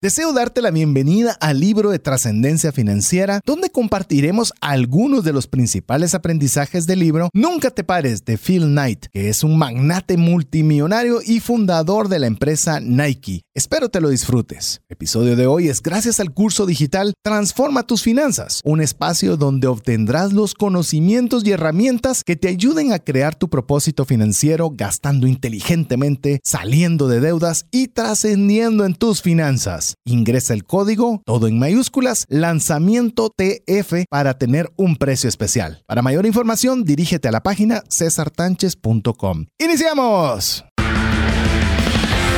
Deseo darte la bienvenida al libro de trascendencia financiera, donde compartiremos algunos de los principales aprendizajes del libro Nunca te pares de Phil Knight, que es un magnate multimillonario y fundador de la empresa Nike. Espero te lo disfrutes. El episodio de hoy es gracias al curso digital Transforma tus finanzas, un espacio donde obtendrás los conocimientos y herramientas que te ayuden a crear tu propósito financiero gastando inteligentemente, saliendo de deudas y trascendiendo en tus finanzas. Ingresa el código, todo en mayúsculas, lanzamiento TF para tener un precio especial. Para mayor información, dirígete a la página cesartanches.com. ¡Iniciamos!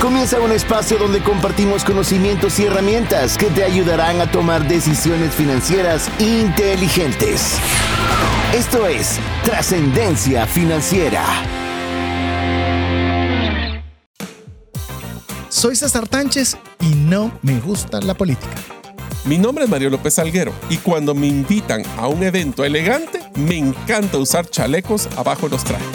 Comienza un espacio donde compartimos conocimientos y herramientas que te ayudarán a tomar decisiones financieras inteligentes. Esto es Trascendencia Financiera. Soy César Tánchez y no me gusta la política. Mi nombre es Mario López Alguero y cuando me invitan a un evento elegante, me encanta usar chalecos abajo de los trajes.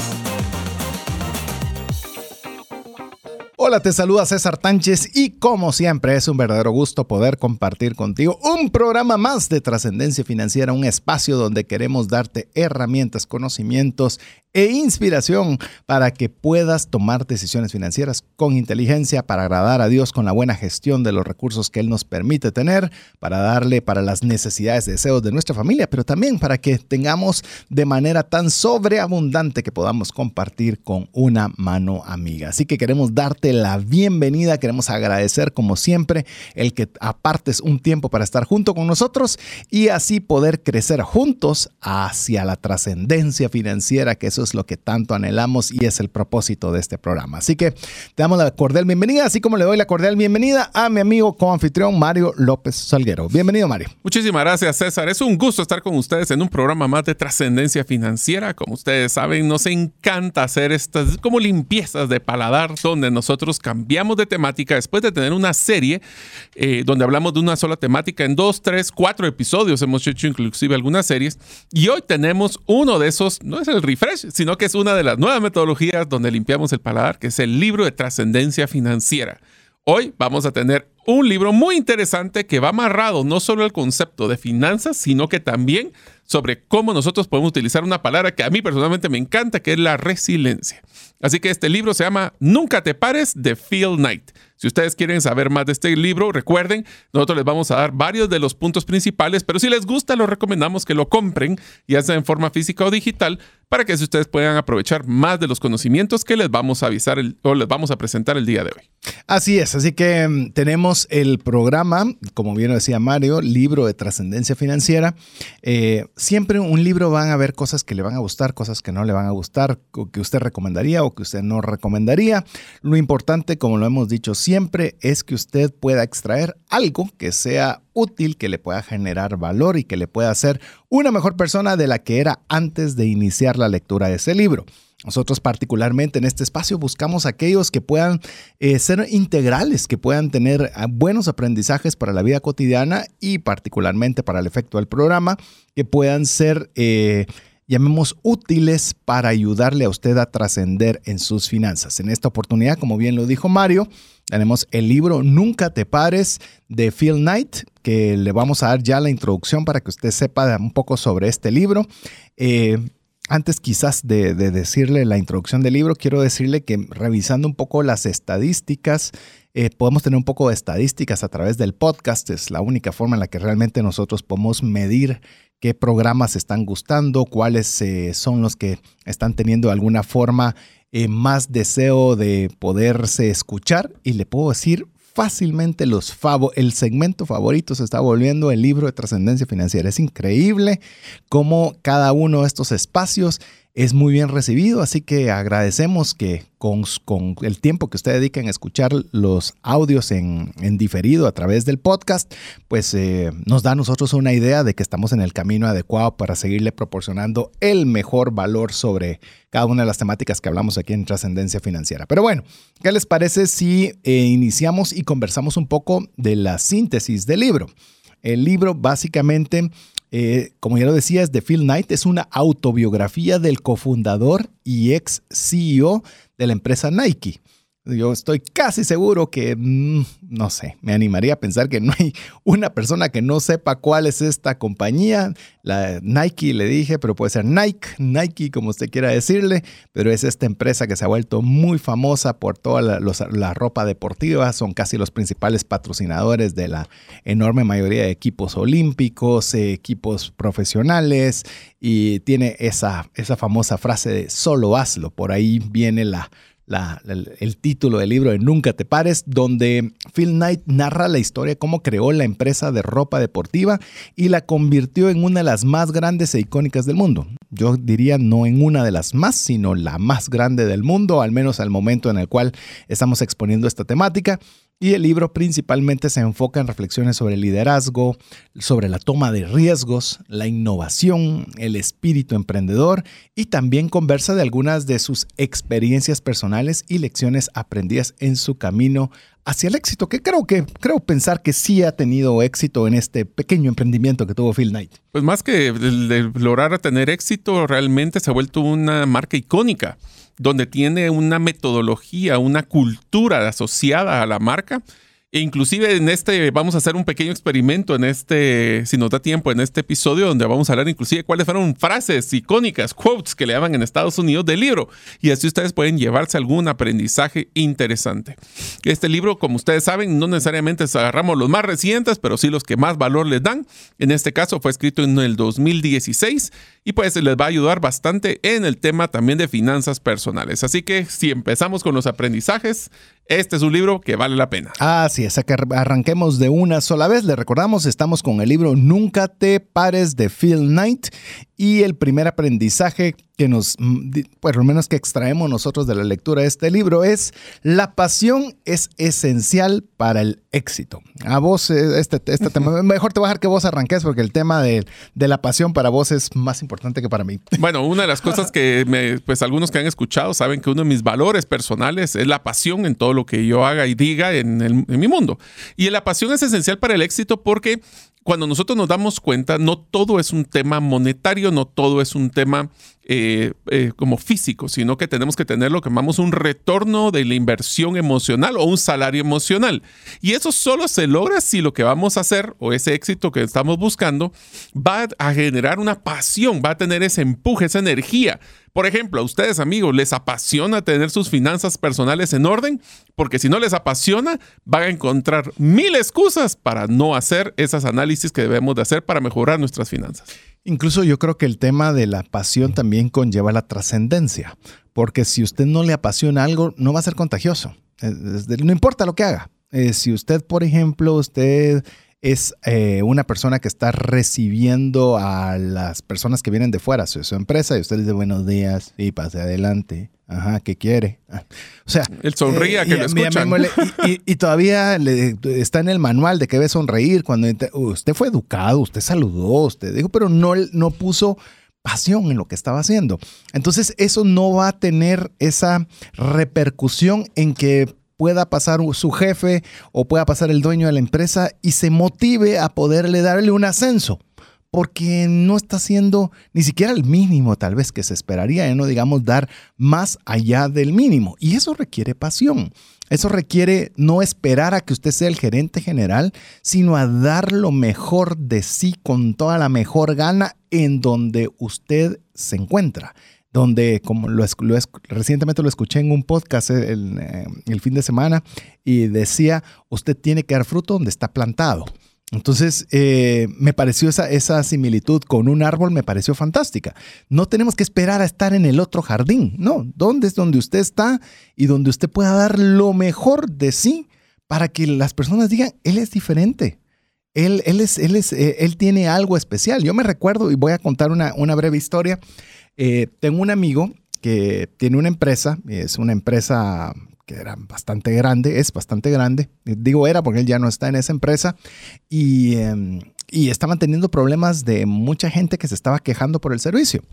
Hola, te saluda César Tánchez y como siempre es un verdadero gusto poder compartir contigo un programa más de trascendencia financiera, un espacio donde queremos darte herramientas, conocimientos e inspiración para que puedas tomar decisiones financieras con inteligencia, para agradar a Dios con la buena gestión de los recursos que Él nos permite tener, para darle para las necesidades, deseos de nuestra familia, pero también para que tengamos de manera tan sobreabundante que podamos compartir con una mano amiga. Así que queremos darte la bienvenida, queremos agradecer como siempre el que apartes un tiempo para estar junto con nosotros y así poder crecer juntos hacia la trascendencia financiera, que eso es lo que tanto anhelamos y es el propósito de este programa. Así que te damos la cordial bienvenida, así como le doy la cordial bienvenida a mi amigo co-anfitrión Mario López Salguero. Bienvenido, Mario. Muchísimas gracias, César. Es un gusto estar con ustedes en un programa más de trascendencia financiera. Como ustedes saben, nos encanta hacer estas como limpiezas de paladar donde nosotros cambiamos de temática después de tener una serie eh, donde hablamos de una sola temática en dos, tres, cuatro episodios. Hemos hecho inclusive algunas series y hoy tenemos uno de esos, no es el refresh, sino que es una de las nuevas metodologías donde limpiamos el paladar, que es el libro de trascendencia financiera. Hoy vamos a tener un libro muy interesante que va amarrado no solo al concepto de finanzas, sino que también sobre cómo nosotros podemos utilizar una palabra que a mí personalmente me encanta, que es la resiliencia. Así que este libro se llama Nunca te pares de Phil Knight. Si ustedes quieren saber más de este libro, recuerden, nosotros les vamos a dar varios de los puntos principales, pero si les gusta, los recomendamos que lo compren, ya sea en forma física o digital, para que ustedes puedan aprovechar más de los conocimientos que les vamos a avisar o les vamos a presentar el día de hoy. Así es, así que mm, tenemos el programa, como bien lo decía Mario, libro de trascendencia financiera. Eh, siempre un libro van a ver cosas que le van a gustar, cosas que no le van a gustar, que usted recomendaría o que usted no recomendaría. Lo importante, como lo hemos dicho siempre, es que usted pueda extraer algo que sea útil, que le pueda generar valor y que le pueda hacer una mejor persona de la que era antes de iniciar la lectura de ese libro. Nosotros particularmente en este espacio buscamos aquellos que puedan eh, ser integrales, que puedan tener ah, buenos aprendizajes para la vida cotidiana y particularmente para el efecto del programa, que puedan ser... Eh, llamemos útiles para ayudarle a usted a trascender en sus finanzas. En esta oportunidad, como bien lo dijo Mario, tenemos el libro Nunca te pares de Phil Knight, que le vamos a dar ya la introducción para que usted sepa un poco sobre este libro. Eh, antes quizás de, decirle la introducción del libro, quiero decirle que revisando un poco las estadísticas, eh, podemos tener un poco de estadísticas a través del podcast. Es la única forma en la que realmente nosotros podemos medir qué programas están gustando, cuáles eh, son los que están teniendo de alguna forma eh, más deseo de poderse escuchar. Y le puedo decir fácilmente los el segmento favorito se está volviendo el libro de trascendencia financiera. Es increíble cómo cada uno de estos espacios es muy bien recibido, así que agradecemos que con, el tiempo que usted dedica en escuchar los audios en, diferido a través del podcast, pues eh, nos da a nosotros una idea de que estamos en el camino adecuado para seguirle proporcionando el mejor valor sobre cada una de las temáticas que hablamos aquí en Trascendencia Financiera. Pero bueno, ¿qué les parece si eh, iniciamos y conversamos un poco de la síntesis del libro? El libro básicamente eh, como ya lo decía, es de Phil Knight, es una autobiografía del cofundador y ex CEO de la empresa Nike. Yo estoy casi seguro que, mm, no sé, me animaría a pensar que no hay una persona que no sepa cuál es esta compañía. La Nike le dije, pero puede ser Nike, Nike, como usted quiera decirle, pero es esta empresa que se ha vuelto muy famosa por toda la, ropa deportiva. Son casi los principales patrocinadores de la enorme mayoría de equipos olímpicos, equipos profesionales, y tiene esa, esa famosa frase de solo hazlo. Por ahí viene la el, título del libro de Nunca te pares, donde Phil Knight narra la historia cómo creó la empresa de ropa deportiva y la convirtió en una de las más grandes e icónicas del mundo. Yo diría no en una de las más, sino la más grande del mundo, al menos al momento en el cual estamos exponiendo esta temática. Y el libro principalmente se enfoca en reflexiones sobre el liderazgo, sobre la toma de riesgos, la innovación, el espíritu emprendedor y también conversa de algunas de sus experiencias personales y lecciones aprendidas en su camino hacia el éxito, que creo que creo pensar que sí ha tenido éxito en este pequeño emprendimiento que tuvo Phil Knight. Pues más que lograr tener éxito, realmente se ha vuelto una marca icónica donde tiene una metodología, una cultura asociada a la marca inclusive en este, vamos a hacer un pequeño experimento en este, si nos da tiempo, en este episodio, donde vamos a hablar inclusive cuáles fueron frases icónicas, quotes que le llaman en Estados Unidos del libro. Y así ustedes pueden llevarse algún aprendizaje interesante. Este libro, como ustedes saben, no necesariamente agarramos los más recientes, pero sí los que más valor les dan. En este caso fue escrito en el 2016 y pues les va a ayudar bastante en el tema también de finanzas personales. Así que si empezamos con los aprendizajes, este es un libro que vale la pena. Así es, que arranquemos de una sola vez. Le recordamos, estamos con el libro Nunca te pares de Phil Knight y el primer aprendizaje que nos, mm, por lo menos que extraemos nosotros de la lectura de este libro es la pasión es esencial para el éxito. A vos, eh, este, este tema, mejor te voy a dejar que vos arranques porque el tema de, de, la pasión para vos es más importante que para mí. Bueno, una de las cosas que me, pues algunos que han escuchado saben que uno de mis valores personales es la pasión en todo lo que yo haga y diga en, en mi mundo. Y la pasión es esencial para el éxito porque cuando nosotros nos damos cuenta, no todo es un tema monetario, no todo es un tema eh, eh, como físico, sino que tenemos que tener lo que llamamos un retorno de la inversión emocional o un salario emocional. Y eso solo se logra si lo que vamos a hacer o ese éxito que estamos buscando va a generar una pasión, va a tener ese empuje, esa energía. Por ejemplo, a ustedes amigos, ¿les apasiona tener sus finanzas personales en orden? Porque si no les apasiona, van a encontrar mil excusas para no hacer esas análisis que debemos de hacer para mejorar nuestras finanzas. Incluso yo creo que el tema de la pasión también conlleva la trascendencia, porque si usted no le apasiona algo, no va a ser contagioso. No importa lo que haga. Eh, si usted, por ejemplo, usted es eh, una persona que está recibiendo a las personas que vienen de fuera, su, su empresa, y usted le dice buenos días y pase adelante. Ajá, ¿qué quiere? O sea, él sonría eh, que lo escuchan. Y, todavía le, está en el manual de que debe sonreír cuando usted fue educado, usted saludó, usted dijo, pero no, no puso pasión en lo que estaba haciendo. Entonces, eso no va a tener esa repercusión en que pueda pasar su jefe o pueda pasar el dueño de la empresa y se motive a poderle darle un ascenso. Porque no está haciendo ni siquiera el mínimo tal vez que se esperaría, ¿eh? no digamos dar más allá del mínimo. Y eso requiere pasión. Eso requiere no esperar a que usted sea el gerente general, sino a dar lo mejor de sí con toda la mejor gana en donde usted se encuentra donde como lo, recientemente lo escuché en un podcast eh, eh, el, fin de semana y decía, usted tiene que dar fruto donde está plantado. Entonces, eh, me pareció esa, esa similitud con un árbol, me pareció fantástica. No tenemos que esperar a estar en el otro jardín, no, ¿dónde es donde usted está y donde usted pueda dar lo mejor de sí para que las personas digan, él es diferente. Él, él, es, él, es, él tiene algo especial. Yo me recuerdo, y voy a contar una, una breve historia. Eh, tengo un amigo que tiene una empresa, es una empresa que era bastante grande, es bastante grande, digo era porque él ya no está en esa empresa, y, em, y estaban teniendo problemas de mucha gente que se estaba quejando por el servicio.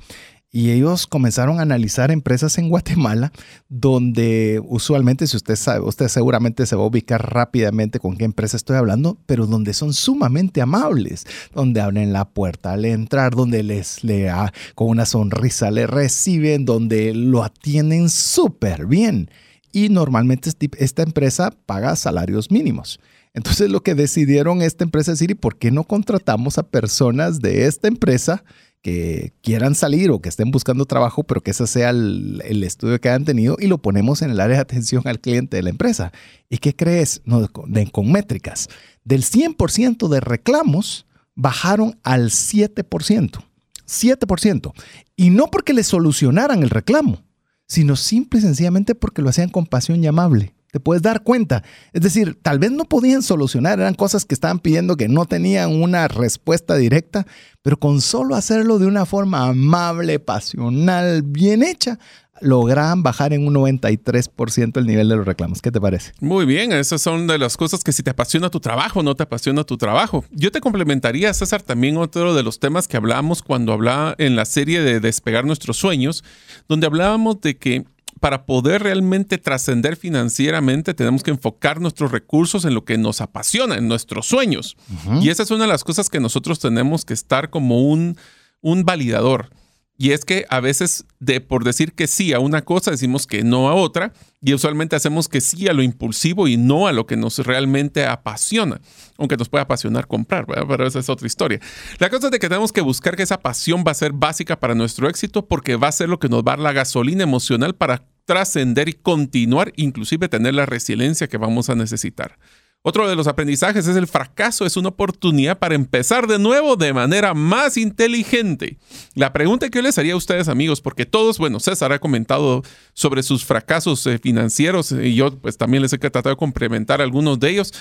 Y ellos comenzaron a analizar empresas en Guatemala donde usualmente, si usted sabe, usted seguramente se va a ubicar rápidamente con qué empresa estoy hablando, pero donde son sumamente amables, donde abren la puerta al entrar, donde les le, con una sonrisa le reciben, donde lo atienden súper bien. y normalmente este esta empresa paga salarios mínimos. Entonces lo que decidieron esta empresa es decir, ¿y por qué no contratamos a personas de esta empresa que quieran salir o que estén buscando trabajo, pero que ese sea el, estudio que hayan tenido y lo ponemos en el área de atención al cliente de la empresa. ¿Y qué crees? No, con métricas. Del 100% de reclamos bajaron al 7%. 7%. Y no porque le solucionaran el reclamo, sino simple y sencillamente porque lo hacían con pasión y amable. Te puedes dar cuenta. Es decir, tal vez no podían solucionar, eran cosas que estaban pidiendo que no tenían una respuesta directa, pero con solo hacerlo de una forma amable, pasional, bien hecha, lograban bajar en un 93% el nivel de los reclamos. ¿Qué te parece? Muy bien, esas son de las cosas que si te apasiona tu trabajo, no te apasiona tu trabajo. Yo te complementaría, César, también otro de los temas que hablamos cuando hablaba en la serie de Despegar nuestros sueños, donde hablábamos de que para poder realmente trascender financieramente, tenemos que enfocar nuestros recursos en lo que nos apasiona, en nuestros sueños. Y esa es una de las cosas que nosotros tenemos que estar como un, un validador. Y es que a veces, de, por decir que sí a una cosa, decimos que no a otra, y usualmente hacemos que sí a lo impulsivo y no a lo que nos realmente apasiona, aunque nos puede apasionar comprar, pero esa es otra historia. La cosa es de que tenemos que buscar que esa pasión va a ser básica para nuestro éxito, porque va a ser lo que nos va a dar la gasolina emocional para trascender y continuar, inclusive tener la resiliencia que vamos a necesitar. Otro de los aprendizajes es el fracaso, es una oportunidad para empezar de nuevo de manera más inteligente. La pregunta que yo les haría a ustedes amigos, porque todos, bueno, César ha comentado sobre sus fracasos eh, financieros y yo pues también les he tratado de complementar algunos de ellos,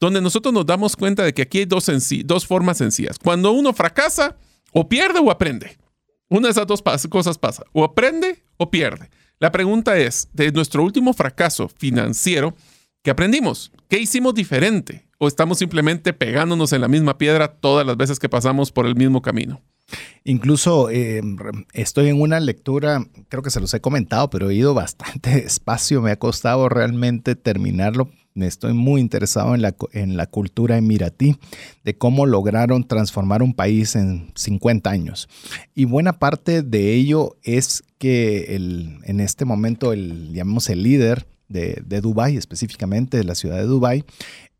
donde nosotros nos damos cuenta de que aquí hay dos, dos formas sencillas. Cuando uno fracasa, o pierde o aprende. Una de esas dos cosas pasa, o aprende o pierde. La pregunta es, de nuestro último fracaso financiero, ¿qué aprendimos? ¿Qué hicimos diferente? ¿O estamos simplemente pegándonos en la misma piedra todas las veces que pasamos por el mismo camino? Incluso eh, estoy en una lectura, creo que se los he comentado, pero he ido bastante despacio, me ha costado realmente terminarlo. Estoy muy interesado en la, en la cultura emiratí, de cómo lograron transformar un país en 50 años. Y buena parte de ello es que el, en este momento, el, llamamos el líder de, de Dubái, específicamente de la ciudad de Dubái,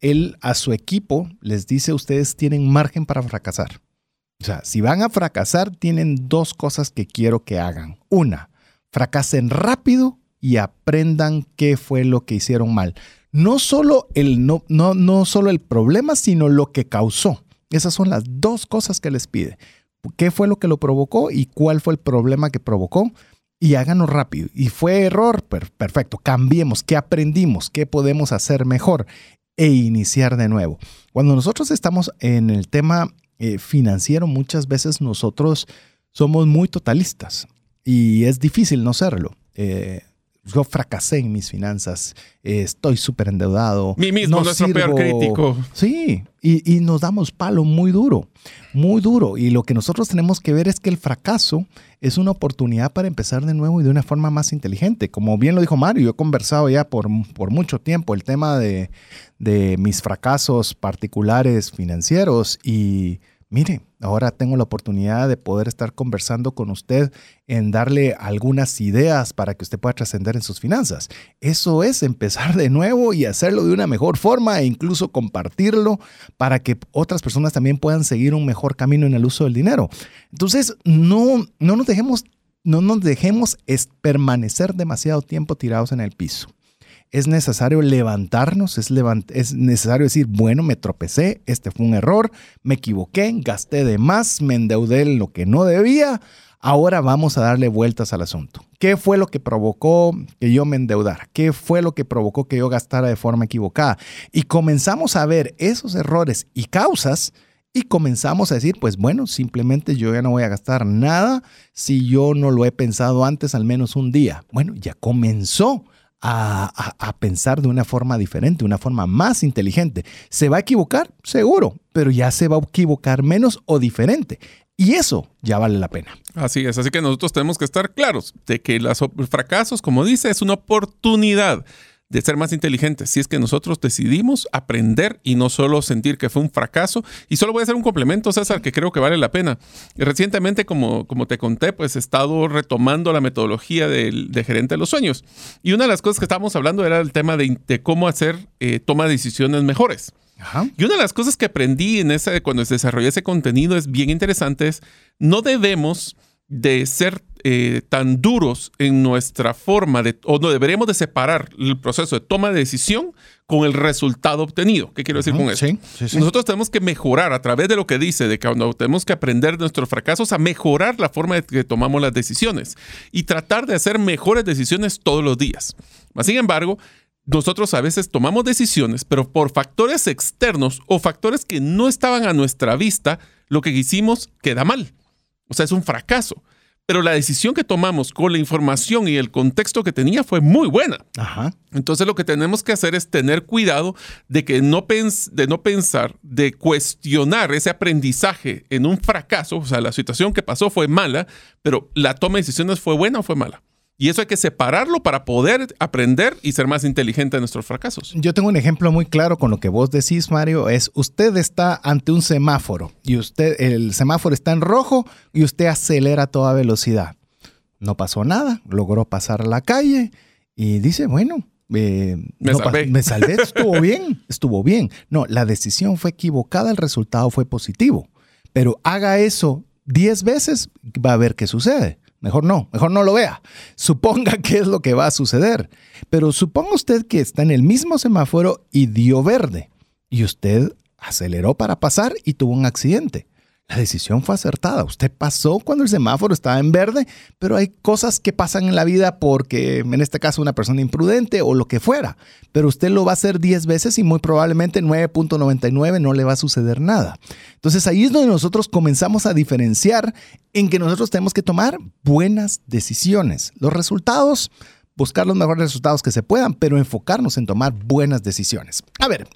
él a su equipo les dice, ustedes tienen margen para fracasar. O sea, si van a fracasar, tienen dos cosas que quiero que hagan. Una, fracasen rápido y aprendan qué fue lo que hicieron mal. No solo el, no, no, no solo el problema, sino lo que causó. Esas son las dos cosas que les pide. ¿Qué fue lo que lo provocó y cuál fue el problema que provocó? y háganos rápido. Y fue error, perfecto, cambiemos, ¿qué aprendimos? ¿Qué podemos hacer mejor? E iniciar de nuevo. Cuando nosotros estamos en el tema eh, financiero, muchas veces nosotros somos muy totalistas y es difícil no serlo. Eh, yo fracasé en mis finanzas, eh, estoy súper endeudado. Mi mismo, nuestro peor crítico. Sí, y, nos damos palo muy duro, muy duro. Y lo que nosotros tenemos que ver es que el fracaso es una oportunidad para empezar de nuevo y de una forma más inteligente. Como bien lo dijo Mario, yo he conversado ya por, por mucho tiempo el tema de, de mis fracasos particulares financieros y mire, ahora tengo la oportunidad de poder estar conversando con usted en darle algunas ideas para que usted pueda trascender en sus finanzas. Eso es empezar de nuevo y hacerlo de una mejor forma e incluso compartirlo para que otras personas también puedan seguir un mejor camino en el uso del dinero. Entonces, no, no nos dejemos, no nos dejemos permanecer demasiado tiempo tirados en el piso es necesario levantarnos, es, es necesario decir, bueno, me tropecé, este fue un error, me equivoqué, gasté de más, me endeudé en lo que no debía, ahora vamos a darle vueltas al asunto. ¿Qué fue lo que provocó que yo me endeudara? ¿Qué fue lo que provocó que yo gastara de forma equivocada? Y comenzamos a ver esos errores y causas y comenzamos a decir, pues bueno, simplemente yo ya no voy a gastar nada si yo no lo he pensado antes al menos un día. Bueno, ya comenzó a, pensar de una forma diferente, una forma más inteligente. ¿Se va a equivocar? Seguro, pero ya se va a equivocar menos o diferente. Y eso ya vale la pena. Así es, así que nosotros tenemos que estar claros de que los fracasos, como dice, es una oportunidad de ser más inteligentes si es que nosotros decidimos aprender y no solo sentir que fue un fracaso. Y solo voy a hacer un complemento, César, que creo que vale la pena. Recientemente, como, como te conté, pues he estado retomando la metodología del, de gerente de los sueños. Y una de las cosas que estábamos hablando era el tema de, cómo hacer eh, toma de decisiones mejores. Y una de las cosas que aprendí en ese, cuando se desarrolló ese contenido es bien interesante, es no debemos de ser eh, tan duros en nuestra forma de, o no deberíamos de separar el proceso de toma de decisión con el resultado obtenido. ¿Qué quiero decir con eso? Nosotros tenemos que mejorar a través de lo que dice, de que cuando tenemos que aprender de nuestros fracasos a mejorar la forma de que tomamos las decisiones y tratar de hacer mejores decisiones todos los días. Sin embargo, nosotros a veces tomamos decisiones, pero por factores externos o factores que no estaban a nuestra vista, lo que hicimos queda mal. O sea, es un fracaso. Pero la decisión que tomamos con la información y el contexto que tenía fue muy buena. Entonces lo que tenemos que hacer es tener cuidado de que no, de no pensar, de cuestionar ese aprendizaje en un fracaso. O sea, la situación que pasó fue mala, pero la toma de decisiones fue buena o fue mala. Y eso hay que separarlo para poder aprender y ser más inteligente en nuestros fracasos. Yo tengo un ejemplo muy claro con lo que vos decís, Mario. Es usted está ante un semáforo y usted, el semáforo está en rojo y usted acelera a toda velocidad. No pasó nada, logró pasar a la calle y dice, bueno, eh, me, salvé. me salvé, estuvo bien, estuvo bien. No, la decisión fue equivocada, el resultado fue positivo. Pero haga eso 10 veces, va a ver qué sucede. Mejor no, mejor no lo vea. Suponga qué es lo que va a suceder. Pero suponga usted que está en el mismo semáforo y dio verde. Y usted aceleró para pasar y tuvo un accidente. La decisión fue acertada. Usted pasó cuando el semáforo estaba en verde, pero hay cosas que pasan en la vida porque, en este caso, una persona imprudente o lo que fuera. Pero usted lo va a hacer 10 veces y muy probablemente 9.99 no le va a suceder nada. Entonces ahí es donde nosotros comenzamos a diferenciar en que nosotros tenemos que tomar buenas decisiones. Los resultados buscar los mejores resultados que se puedan, pero enfocarnos en tomar buenas decisiones. A ver,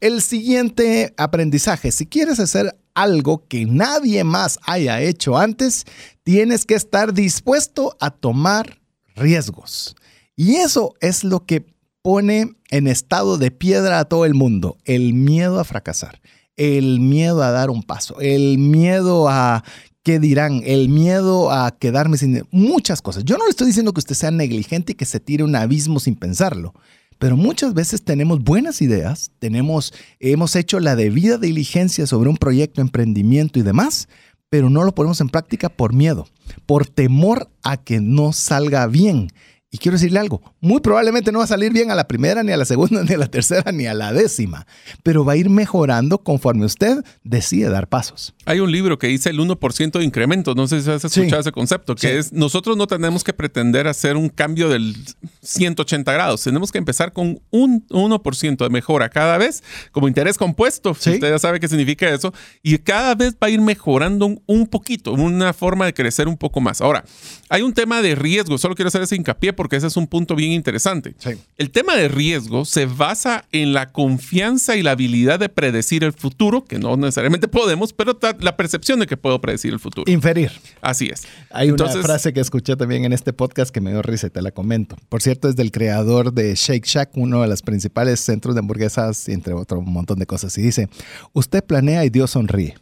el siguiente aprendizaje, si quieres hacer algo que nadie más haya hecho antes, tienes que estar dispuesto a tomar riesgos. Y eso es lo que pone en estado de piedra a todo el mundo, el miedo a fracasar, el miedo a dar un paso, el miedo a qué dirán, el miedo a quedarme sin muchas cosas. Yo no le estoy diciendo que usted sea negligente y que se tire un abismo sin pensarlo. Pero muchas veces tenemos buenas ideas, tenemos, hemos hecho la debida diligencia sobre un proyecto, emprendimiento y demás, pero no lo ponemos en práctica por miedo, por temor a que no salga bien. Y quiero decirle algo, muy probablemente no va a salir bien a la primera, ni a la segunda, ni a la tercera, ni a la décima, pero va a ir mejorando conforme usted decide dar pasos. Hay un libro que dice el 1% de incremento, no sé si has escuchado ese concepto, que es nosotros no tenemos que pretender hacer un cambio del 180 grados, tenemos que empezar con un 1% de mejora cada vez, como interés compuesto, si usted ya sabe qué significa eso, y cada vez va a ir mejorando un, un poquito, una forma de crecer un poco más. Ahora, hay un tema de riesgo, solo quiero hacer ese hincapié porque ese es un punto bien interesante. El tema de riesgo se basa en la confianza y la habilidad de predecir el futuro, que no necesariamente podemos, pero la percepción de que puedo predecir el futuro. Inferir. Así es. Hay una frase que escuché también en este podcast que me dio risa y te la comento. Por cierto, es del creador de Shake Shack, uno de los principales centros de hamburguesas, entre otro montón de cosas. Y dice, usted planea y Dios sonríe.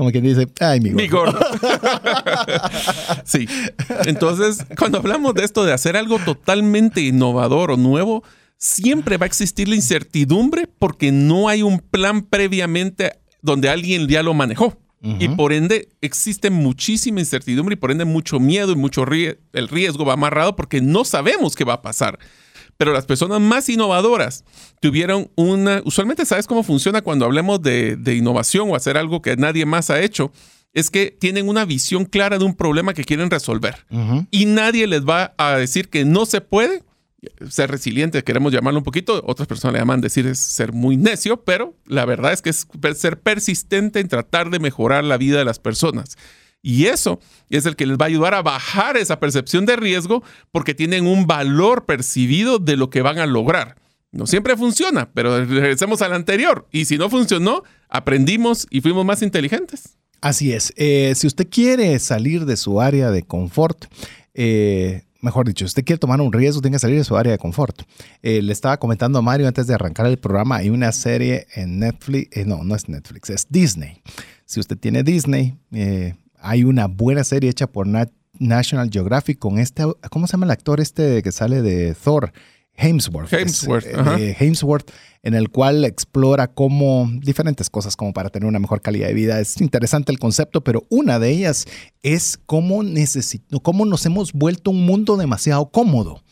Como quien dice, ay, mi gordo. sí. Entonces, cuando hablamos de esto de hacer algo totalmente innovador o nuevo, siempre va a existir la incertidumbre porque no hay un plan previamente donde alguien ya lo manejó. Y por ende existe muchísima incertidumbre y por ende mucho miedo y mucho el riesgo va amarrado porque no sabemos qué va a pasar pero las personas más innovadoras tuvieron una, usualmente sabes cómo funciona cuando hablemos de, innovación o hacer algo que nadie más ha hecho, es que tienen una visión clara de un problema que quieren resolver y nadie les va a decir que no se puede. Ser resiliente, queremos llamarlo un poquito, otras personas le llaman decir es ser muy necio, pero la verdad es que es ser persistente en tratar de mejorar la vida de las personas. Y eso es el que les va a ayudar a bajar esa percepción de riesgo porque tienen un valor percibido de lo que van a lograr. No siempre funciona, pero regresemos al anterior. Y si no funcionó, aprendimos y fuimos más inteligentes. Así es. Eh, si usted quiere salir de su área de confort, eh, mejor dicho, usted quiere tomar un riesgo, tiene que salir de su área de confort. Eh, le estaba comentando a Mario antes de arrancar el programa, hay una serie en Netflix, no, no es Netflix, es Disney. Si usted tiene Disney, eh, hay una buena serie hecha por National Geographic con este, ¿cómo se llama el actor este que sale de Thor? Hemsworth. Hemsworth, de Hemsworth, en el cual explora cómo diferentes cosas como para tener una mejor calidad de vida. Es interesante el concepto, pero una de ellas es cómo, necesito, cómo nos hemos vuelto un mundo demasiado cómodo.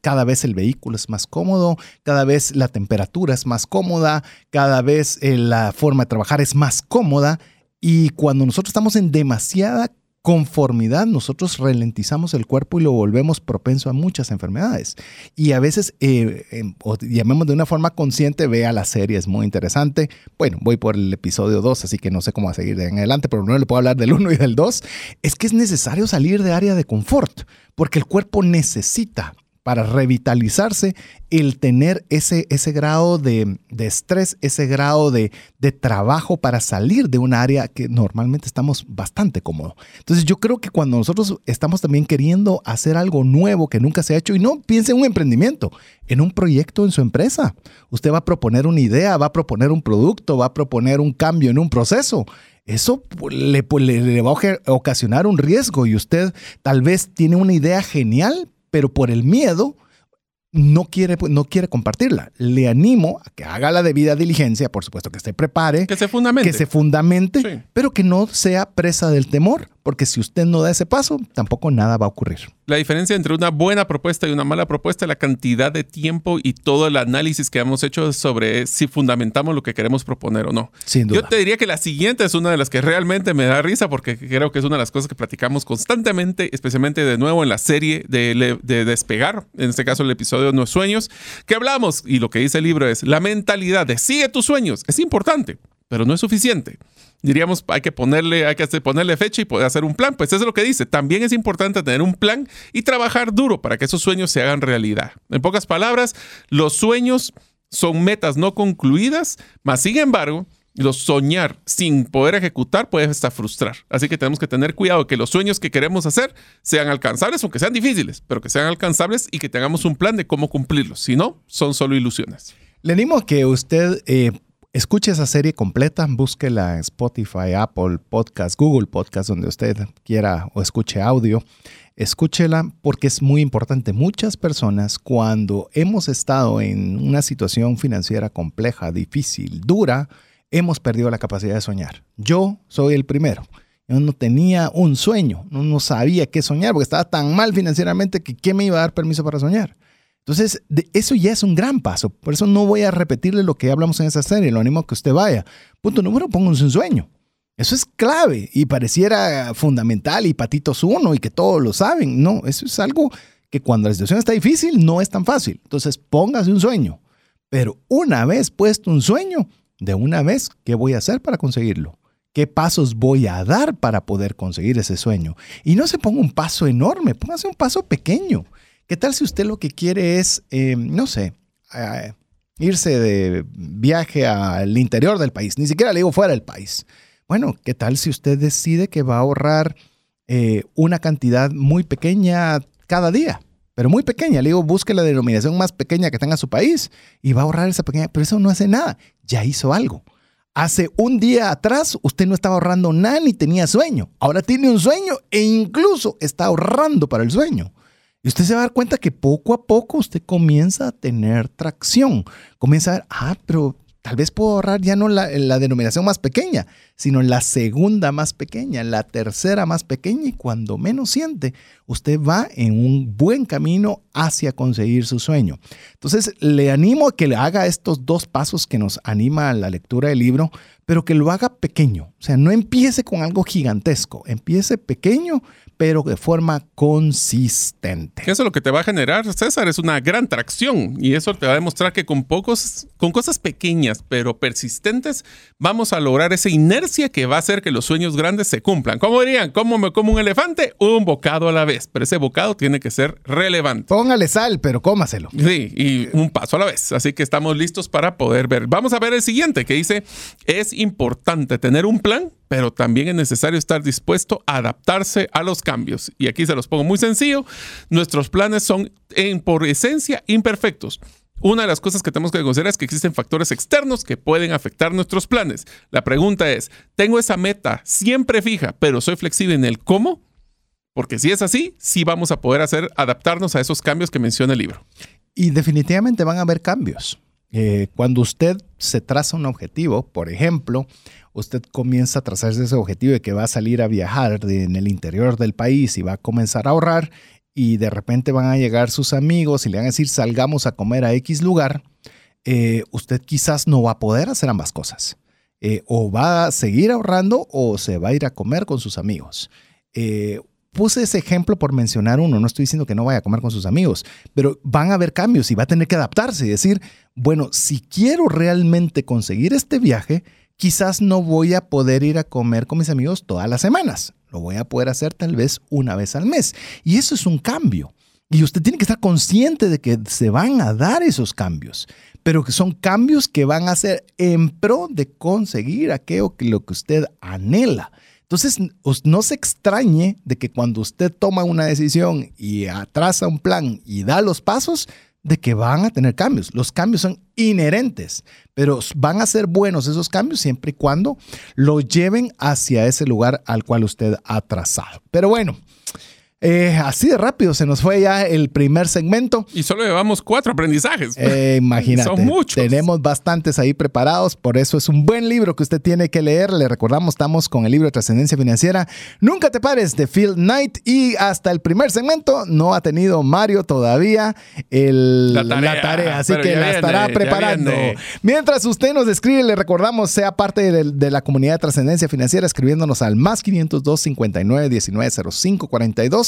Cada vez el vehículo es más cómodo, cada vez la temperatura es más cómoda, cada vez eh, la forma de trabajar es más cómoda. Y cuando nosotros estamos en demasiada conformidad, nosotros ralentizamos el cuerpo y lo volvemos propenso a muchas enfermedades. Y a veces, eh, em, llamemos de una forma consciente, vea la serie, es muy interesante. Bueno, voy por el episodio 2, así que no sé cómo a seguir de en adelante, pero no le puedo hablar del 1 y del 2. Es que es necesario salir de área de confort, porque el cuerpo necesita para revitalizarse el tener ese, ese grado de, estrés, ese grado de, de, trabajo para salir de un área que normalmente estamos bastante cómodos. Entonces yo creo que cuando nosotros estamos también queriendo hacer algo nuevo que nunca se ha hecho, y no piense en un emprendimiento, en un proyecto en su empresa, usted va a proponer una idea, va a proponer un producto, va a proponer un cambio en un proceso eso le, le, va a ocasionar un riesgo y usted tal vez tiene una idea genial, pero por el miedo no quiere, no quiere compartirla. Le animo a que haga la debida diligencia, por supuesto que se prepare, que se fundamente, que se fundamente pero que no sea presa del temor, porque si usted no da ese paso, tampoco nada va a ocurrir. La diferencia entre una buena propuesta y una mala propuesta es la cantidad de tiempo y todo el análisis que hemos hecho sobre si fundamentamos lo que queremos proponer o no. Sin duda. Yo te diría que la siguiente es una de las que realmente me da risa porque creo que es una de las cosas que platicamos constantemente, especialmente de nuevo en la serie de, de Despegar, en este caso el episodio Nuevos Sueños, que hablamos y lo que dice el libro es la mentalidad de sigue tus sueños. Es importante, pero no es suficiente diríamos, hay que ponerle, hay que ponerle fecha y poder hacer un plan. Pues eso es lo que dice. También es importante tener un plan y trabajar duro para que esos sueños se hagan realidad. En pocas palabras, los sueños son metas no concluidas, mas sin embargo, los soñar sin poder ejecutar puede hasta frustrar. Así que tenemos que tener cuidado que los sueños que queremos hacer sean alcanzables, aunque sean difíciles, pero que sean alcanzables y que tengamos un plan de cómo cumplirlos. Si no, son solo ilusiones. Le animo a que usted eh, Escuche esa serie completa, búsquela en Spotify, Apple Podcast, Google Podcast, donde usted quiera o escuche audio. Escúchela porque es muy importante. Muchas personas cuando hemos estado en una situación financiera compleja, difícil, dura, hemos perdido la capacidad de soñar. Yo soy el primero. Yo no tenía un sueño, no, sabía qué soñar porque estaba tan mal financieramente que ¿quién me iba a dar permiso para soñar? Entonces, eso ya es un gran paso. Por eso no voy a repetirle lo que hablamos en esa serie, lo animo a que usted vaya. Punto número, pónganse un sueño. Eso es clave y pareciera fundamental y patitos uno y que todos lo saben. No, eso es algo que cuando la situación está difícil no es tan fácil. Entonces, póngase un sueño. Pero una vez puesto un sueño, de una vez, ¿qué voy a hacer para conseguirlo? ¿Qué pasos voy a dar para poder conseguir ese sueño? Y no se ponga un paso enorme, póngase un paso pequeño. ¿Qué tal si usted lo que quiere es, eh, no sé, irse de viaje al interior del país? Ni siquiera le digo fuera del país. Bueno, ¿qué tal si usted decide que va a ahorrar eh, una cantidad muy pequeña cada día? Pero muy pequeña. Le digo, busque la denominación más pequeña que tenga su país y va a ahorrar esa pequeña. Pero eso no hace nada. Ya hizo algo. Hace un día atrás usted no estaba ahorrando nada ni tenía sueño. Ahora tiene un sueño e incluso está ahorrando para el sueño. Y usted se va a dar cuenta que poco a poco usted comienza a tener tracción. Comienza a ver, ah, pero tal vez puedo ahorrar ya no la, la denominación más pequeña, sino la segunda más pequeña, la tercera más pequeña y cuando menos siente, usted va en un buen camino hacia conseguir su sueño. Entonces, le animo a que le haga estos dos pasos que nos anima a la lectura del libro, pero que lo haga pequeño. O sea, no empiece con algo gigantesco, empiece pequeño, pero de forma consistente. Eso lo que te va a generar, César, es una gran tracción y eso te va a demostrar que con pocos, con cosas pequeñas pero persistentes, vamos a lograr esa inercia que va a hacer que los sueños grandes se cumplan. ¿Cómo dirían? ¿Cómo me como un elefante? Un bocado a la vez, pero ese bocado tiene que ser relevante. Póngale sal, pero cómaselo. Sí, y un paso a la vez. Así que estamos listos para poder ver. Vamos a ver el siguiente que dice, es importante tener un plan, pero también es necesario estar dispuesto a adaptarse a los cambios. Y aquí se los pongo muy sencillo. Nuestros planes son en, por esencia imperfectos. Una de las cosas que tenemos que considerar es que existen factores externos que pueden afectar nuestros planes. La pregunta es, ¿tengo esa meta siempre fija, pero soy flexible en el cómo? Porque si es así, sí vamos a poder hacer adaptarnos a esos cambios que menciona el libro. Y definitivamente van a haber cambios. Eh, cuando usted se traza un objetivo, por ejemplo, usted comienza a trazarse ese objetivo de que va a salir a viajar en el interior del país y va a comenzar a ahorrar y de repente van a llegar sus amigos y le van a decir salgamos a comer a X lugar, eh, usted quizás no va a poder hacer ambas cosas. Eh, o va a seguir ahorrando o se va a ir a comer con sus amigos puse ese ejemplo por mencionar uno, no estoy diciendo que no vaya a comer con sus amigos, pero van a haber cambios y va a tener que adaptarse y decir, bueno, si quiero realmente conseguir este viaje, quizás no voy a poder ir a comer con mis amigos todas las semanas, lo voy a poder hacer tal vez una vez al mes. Y eso es un cambio. Y usted tiene que estar consciente de que se van a dar esos cambios, pero que son cambios que van a ser en pro de conseguir aquello que que usted anhela. Entonces, no se extrañe de que cuando usted toma una decisión y atrasa un plan y da los pasos, de que van a tener cambios. Los cambios son inherentes, pero van a ser buenos esos cambios siempre y cuando lo lleven hacia ese lugar al cual usted ha trazado. Pero bueno, eh, así de rápido se nos fue ya el primer segmento. Y solo llevamos cuatro aprendizajes. Eh, imagínate. Son muchos. Tenemos bastantes ahí preparados, por eso es un buen libro que usted tiene que leer. Le recordamos, estamos con el libro de Trascendencia Financiera. Nunca te pares de Phil Knight y hasta el primer segmento no ha tenido Mario todavía la, tarea, así que la estará preparando. Mientras usted nos escribe, le recordamos, sea parte de, la comunidad de Trascendencia Financiera escribiéndonos al más 502 59 19 05 42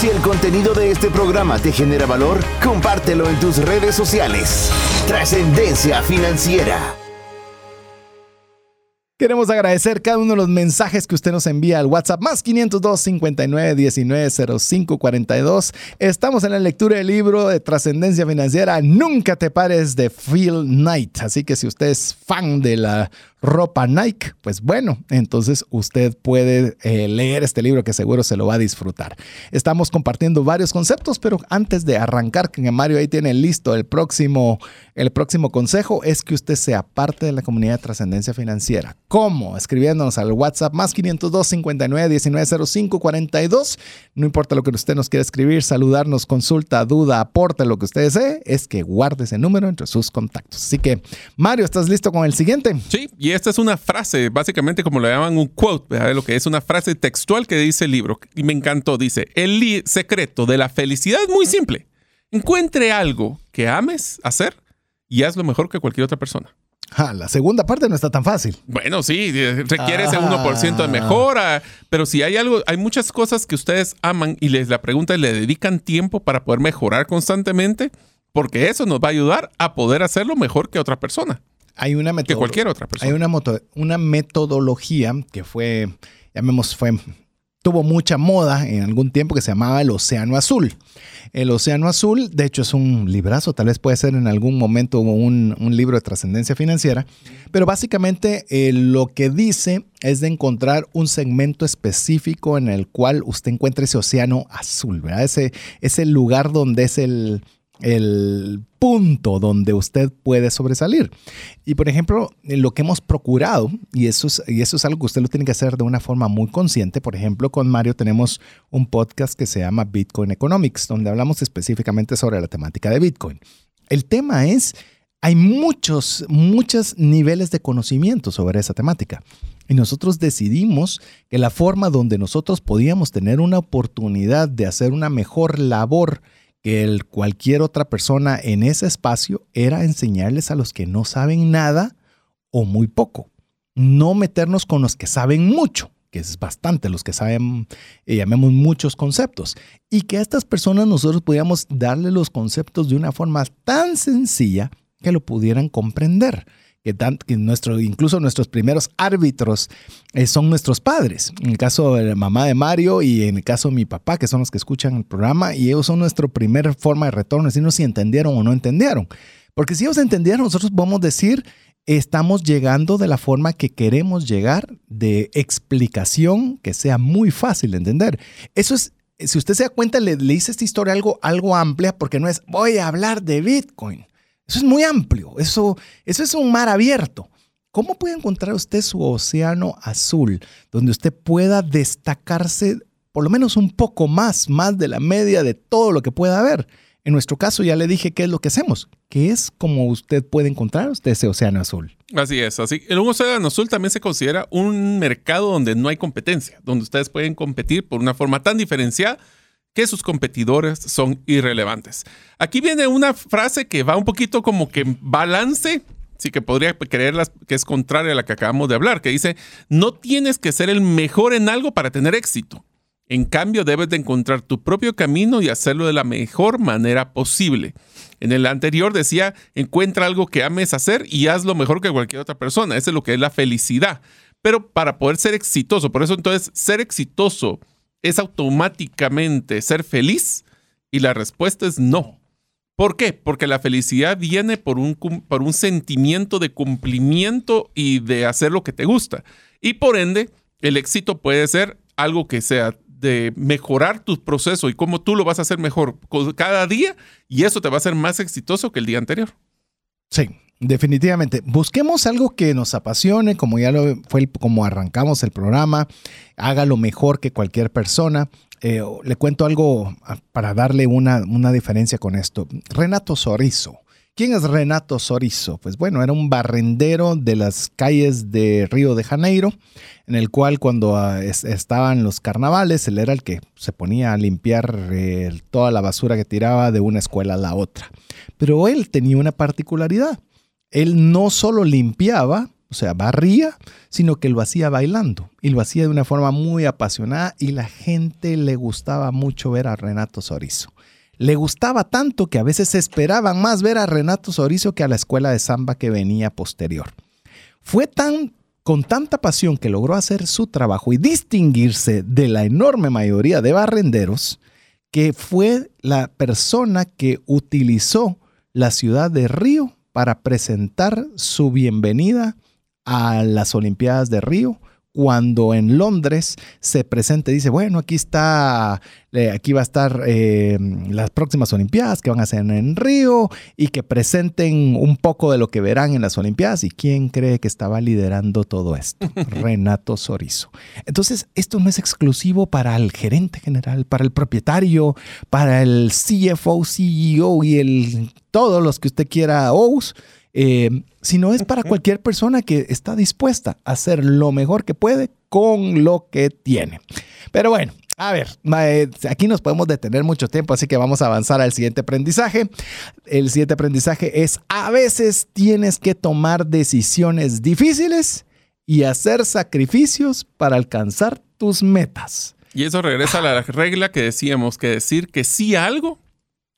Si el contenido de este programa te genera valor, compártelo en tus redes sociales. Trascendencia financiera. Queremos agradecer cada uno de los mensajes que usted nos envía al WhatsApp más 502 59 19 05 42. Estamos en la lectura del libro de trascendencia financiera Nunca te pares de Phil Knight. Así que si usted es fan de la ropa Nike, pues bueno, entonces usted puede eh, leer este libro que seguro se lo va a disfrutar. Estamos compartiendo varios conceptos, pero antes de arrancar, que Mario ahí tiene listo el próximo, el próximo consejo, es que usted sea parte de la comunidad de trascendencia financiera. ¿Cómo? Escribiéndonos al WhatsApp más 502 59 19 05 42. No importa lo que usted nos quiera escribir, saludarnos, consulta, duda, aporte, lo que usted desee, es que guarde ese número entre sus contactos. Así que, Mario, ¿estás listo con el siguiente? Sí, esta es una frase, básicamente como le llaman un quote, lo que es una frase textual que dice el libro. Y me encantó, dice, el secreto de la felicidad es muy simple. Encuentre algo que ames hacer y hazlo mejor que cualquier otra persona. la segunda parte no está tan fácil. Bueno, sí, requiere ese 1% de ah. mejora, pero si hay algo, hay muchas cosas que ustedes aman y les la pregunta es, ¿le dedican tiempo para poder mejorar constantemente? Porque eso nos va a ayudar a poder hacerlo mejor que otra persona hay una que cualquier otra persona. Hay una, una metodología que fue, llamemos, fue, tuvo mucha moda en algún tiempo que se llamaba el Océano Azul. El Océano Azul, de hecho, es un librazo, tal vez puede ser en algún momento un, un libro de trascendencia financiera, pero básicamente eh, lo que dice es de encontrar un segmento específico en el cual usted encuentre ese océano azul, ¿verdad? Ese, ese lugar donde es el, el punto donde usted puede sobresalir. Y por ejemplo, lo que hemos procurado, y eso, es, y eso es algo que usted lo tiene que hacer de una forma muy consciente, por ejemplo, con Mario tenemos un podcast que se llama Bitcoin Economics, donde hablamos específicamente sobre la temática de Bitcoin. El tema es, hay muchos, muchos niveles de conocimiento sobre esa temática. Y nosotros decidimos que la forma donde nosotros podíamos tener una oportunidad de hacer una mejor labor que cualquier otra persona en ese espacio era enseñarles a los que no saben nada o muy poco. No meternos con los que saben mucho, que es bastante los que saben, eh, llamemos muchos conceptos. Y que a estas personas nosotros pudiéramos darle los conceptos de una forma tan sencilla que lo pudieran comprender que, nuestro, incluso nuestros primeros árbitros eh, son nuestros padres. En el caso de la mamá de Mario y en el caso de mi papá, que son los que escuchan el programa, y ellos son nuestra primera forma de retorno, decirnos si entendieron o no entendieron. Porque si ellos entendieron, nosotros podemos decir, estamos llegando de la forma que queremos llegar, de explicación que sea muy fácil de entender. Eso es si usted se da cuenta, le, le, hice esta historia algo, algo amplia porque no es voy a hablar de Bitcoin. Eso es muy amplio, eso, eso es un mar abierto. ¿Cómo puede encontrar usted su océano azul donde usted pueda destacarse por lo menos un poco más, más de la media de todo lo que pueda haber? En nuestro caso ya le dije qué es lo que hacemos, que es como usted puede encontrar usted ese océano azul. Así es, así. El océano azul también se considera un mercado donde no hay competencia, donde ustedes pueden competir por una forma tan diferenciada que sus competidores son irrelevantes. Aquí viene una frase que va un poquito como que balance, sí que podría creerla que es contraria a la que acabamos de hablar, que dice, no tienes que ser el mejor en algo para tener éxito. En cambio, debes de encontrar tu propio camino y hacerlo de la mejor manera posible. En el anterior decía, encuentra algo que ames hacer y hazlo mejor que cualquier otra persona. Eso es lo que es la felicidad. Pero para poder ser exitoso, por eso entonces ser exitoso ¿Es automáticamente ser feliz? Y la respuesta es no. ¿Por qué? Porque la felicidad viene por un, por un sentimiento de cumplimiento y de hacer lo que te gusta. Y por ende, el éxito puede ser algo que sea de mejorar tu proceso y cómo tú lo vas a hacer mejor cada día y eso te va a hacer más exitoso que el día anterior. Sí, Definitivamente, busquemos algo que nos apasione, como ya lo fue como arrancamos el programa, haga lo mejor que cualquier persona. Eh, le cuento algo ah, para darle una, una diferencia con esto. Renato Sorizo. ¿Quién es Renato Sorizo? Pues bueno, era un barrendero de las calles de Río de Janeiro, en el cual cuando ah, estaban los carnavales, él era el que se ponía a limpiar eh, toda la basura que tiraba de una escuela a la otra. Pero él tenía una particularidad él no solo limpiaba, o sea, barría, sino que lo hacía bailando y lo hacía de una forma muy apasionada y la gente le gustaba mucho ver a Renato Sorizo. Le gustaba tanto que a veces esperaban más ver a Renato Sorizo que a la escuela de samba que venía posterior. Fue tan con tanta pasión que logró hacer su trabajo y distinguirse de la enorme mayoría de barrenderos que fue la persona que utilizó la ciudad de Río para presentar su bienvenida a las Olimpiadas de Río cuando en Londres se presenta y dice, bueno, aquí está, eh, aquí va a estar eh, las próximas Olimpiadas que van a ser en Río y que presenten un poco de lo que verán en las Olimpiadas. ¿Y quién cree que estaba liderando todo esto? Renato Sorizo. Entonces, esto no es exclusivo para el gerente general, para el propietario, para el CFO, CEO y el, todos los que usted quiera, OUS eh, sino es para cualquier persona que está dispuesta a hacer lo mejor que puede con lo que tiene. Pero bueno, a ver, eh, aquí nos podemos detener mucho tiempo, así que vamos a avanzar al siguiente aprendizaje. El siguiente aprendizaje es, a veces tienes que tomar decisiones difíciles y hacer sacrificios para alcanzar tus metas. Y eso regresa a la regla que decíamos, que decir que sí a algo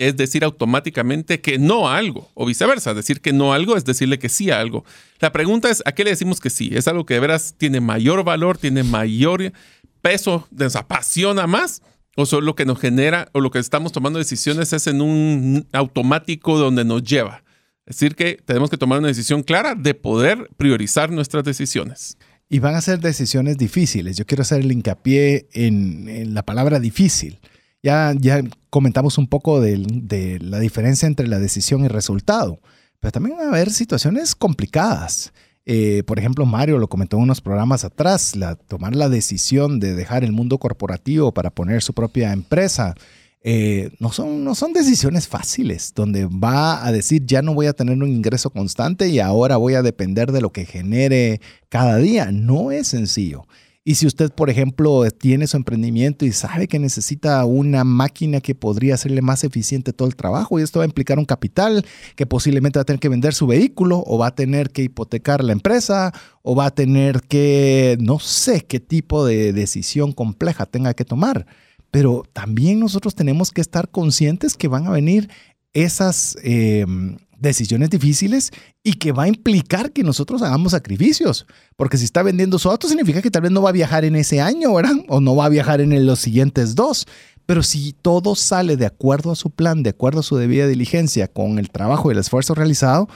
es decir automáticamente que no a algo, o viceversa, decir que no a algo es decirle que sí a algo. La pregunta es, ¿a qué le decimos que sí? ¿Es algo que de veras tiene mayor valor, tiene mayor peso, nos apasiona más? ¿O solo lo que nos genera, o lo que estamos tomando decisiones es en un automático donde nos lleva? Es decir, que tenemos que tomar una decisión clara de poder priorizar nuestras decisiones. Y van a ser decisiones difíciles. Yo quiero hacer el hincapié en, en la palabra difícil Ya, ya comentamos un poco de, la diferencia entre la decisión y resultado, pero también va a haber situaciones complicadas. Eh, por ejemplo, Mario lo comentó en unos programas atrás, tomar la decisión de dejar el mundo corporativo para poner su propia empresa. Eh, no, son, no son decisiones fáciles, donde va a decir ya no voy a tener un ingreso constante y ahora voy a depender de lo que genere cada día. No es sencillo. Y si usted, por ejemplo, tiene su emprendimiento y sabe que necesita una máquina que podría hacerle más eficiente todo el trabajo, y esto va a implicar un capital que posiblemente va a tener que vender su vehículo o va a tener que hipotecar la empresa o va a tener que, no sé qué tipo de decisión compleja tenga que tomar. Pero también nosotros tenemos que estar conscientes que van a venir esas... Em, decisiones difíciles y que va a implicar que nosotros hagamos sacrificios. Porque si está vendiendo su auto, significa que tal vez no va a viajar en ese año, ¿verdad? O no va a viajar en los siguientes dos. Pero si todo sale de acuerdo a su plan, de acuerdo a su debida diligencia, con el trabajo y el esfuerzo realizado,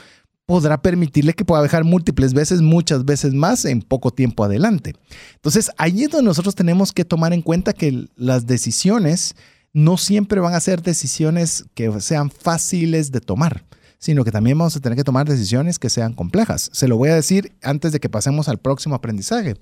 podrá permitirle que pueda viajar múltiples veces, muchas veces más en poco tiempo adelante. Entonces, ahí es donde nosotros tenemos que tomar en cuenta que las decisiones no siempre van a ser decisiones que sean fáciles de tomar sino que también vamos a tener que tomar decisiones que sean complejas. Se lo voy a decir antes de que pasemos al próximo aprendizaje.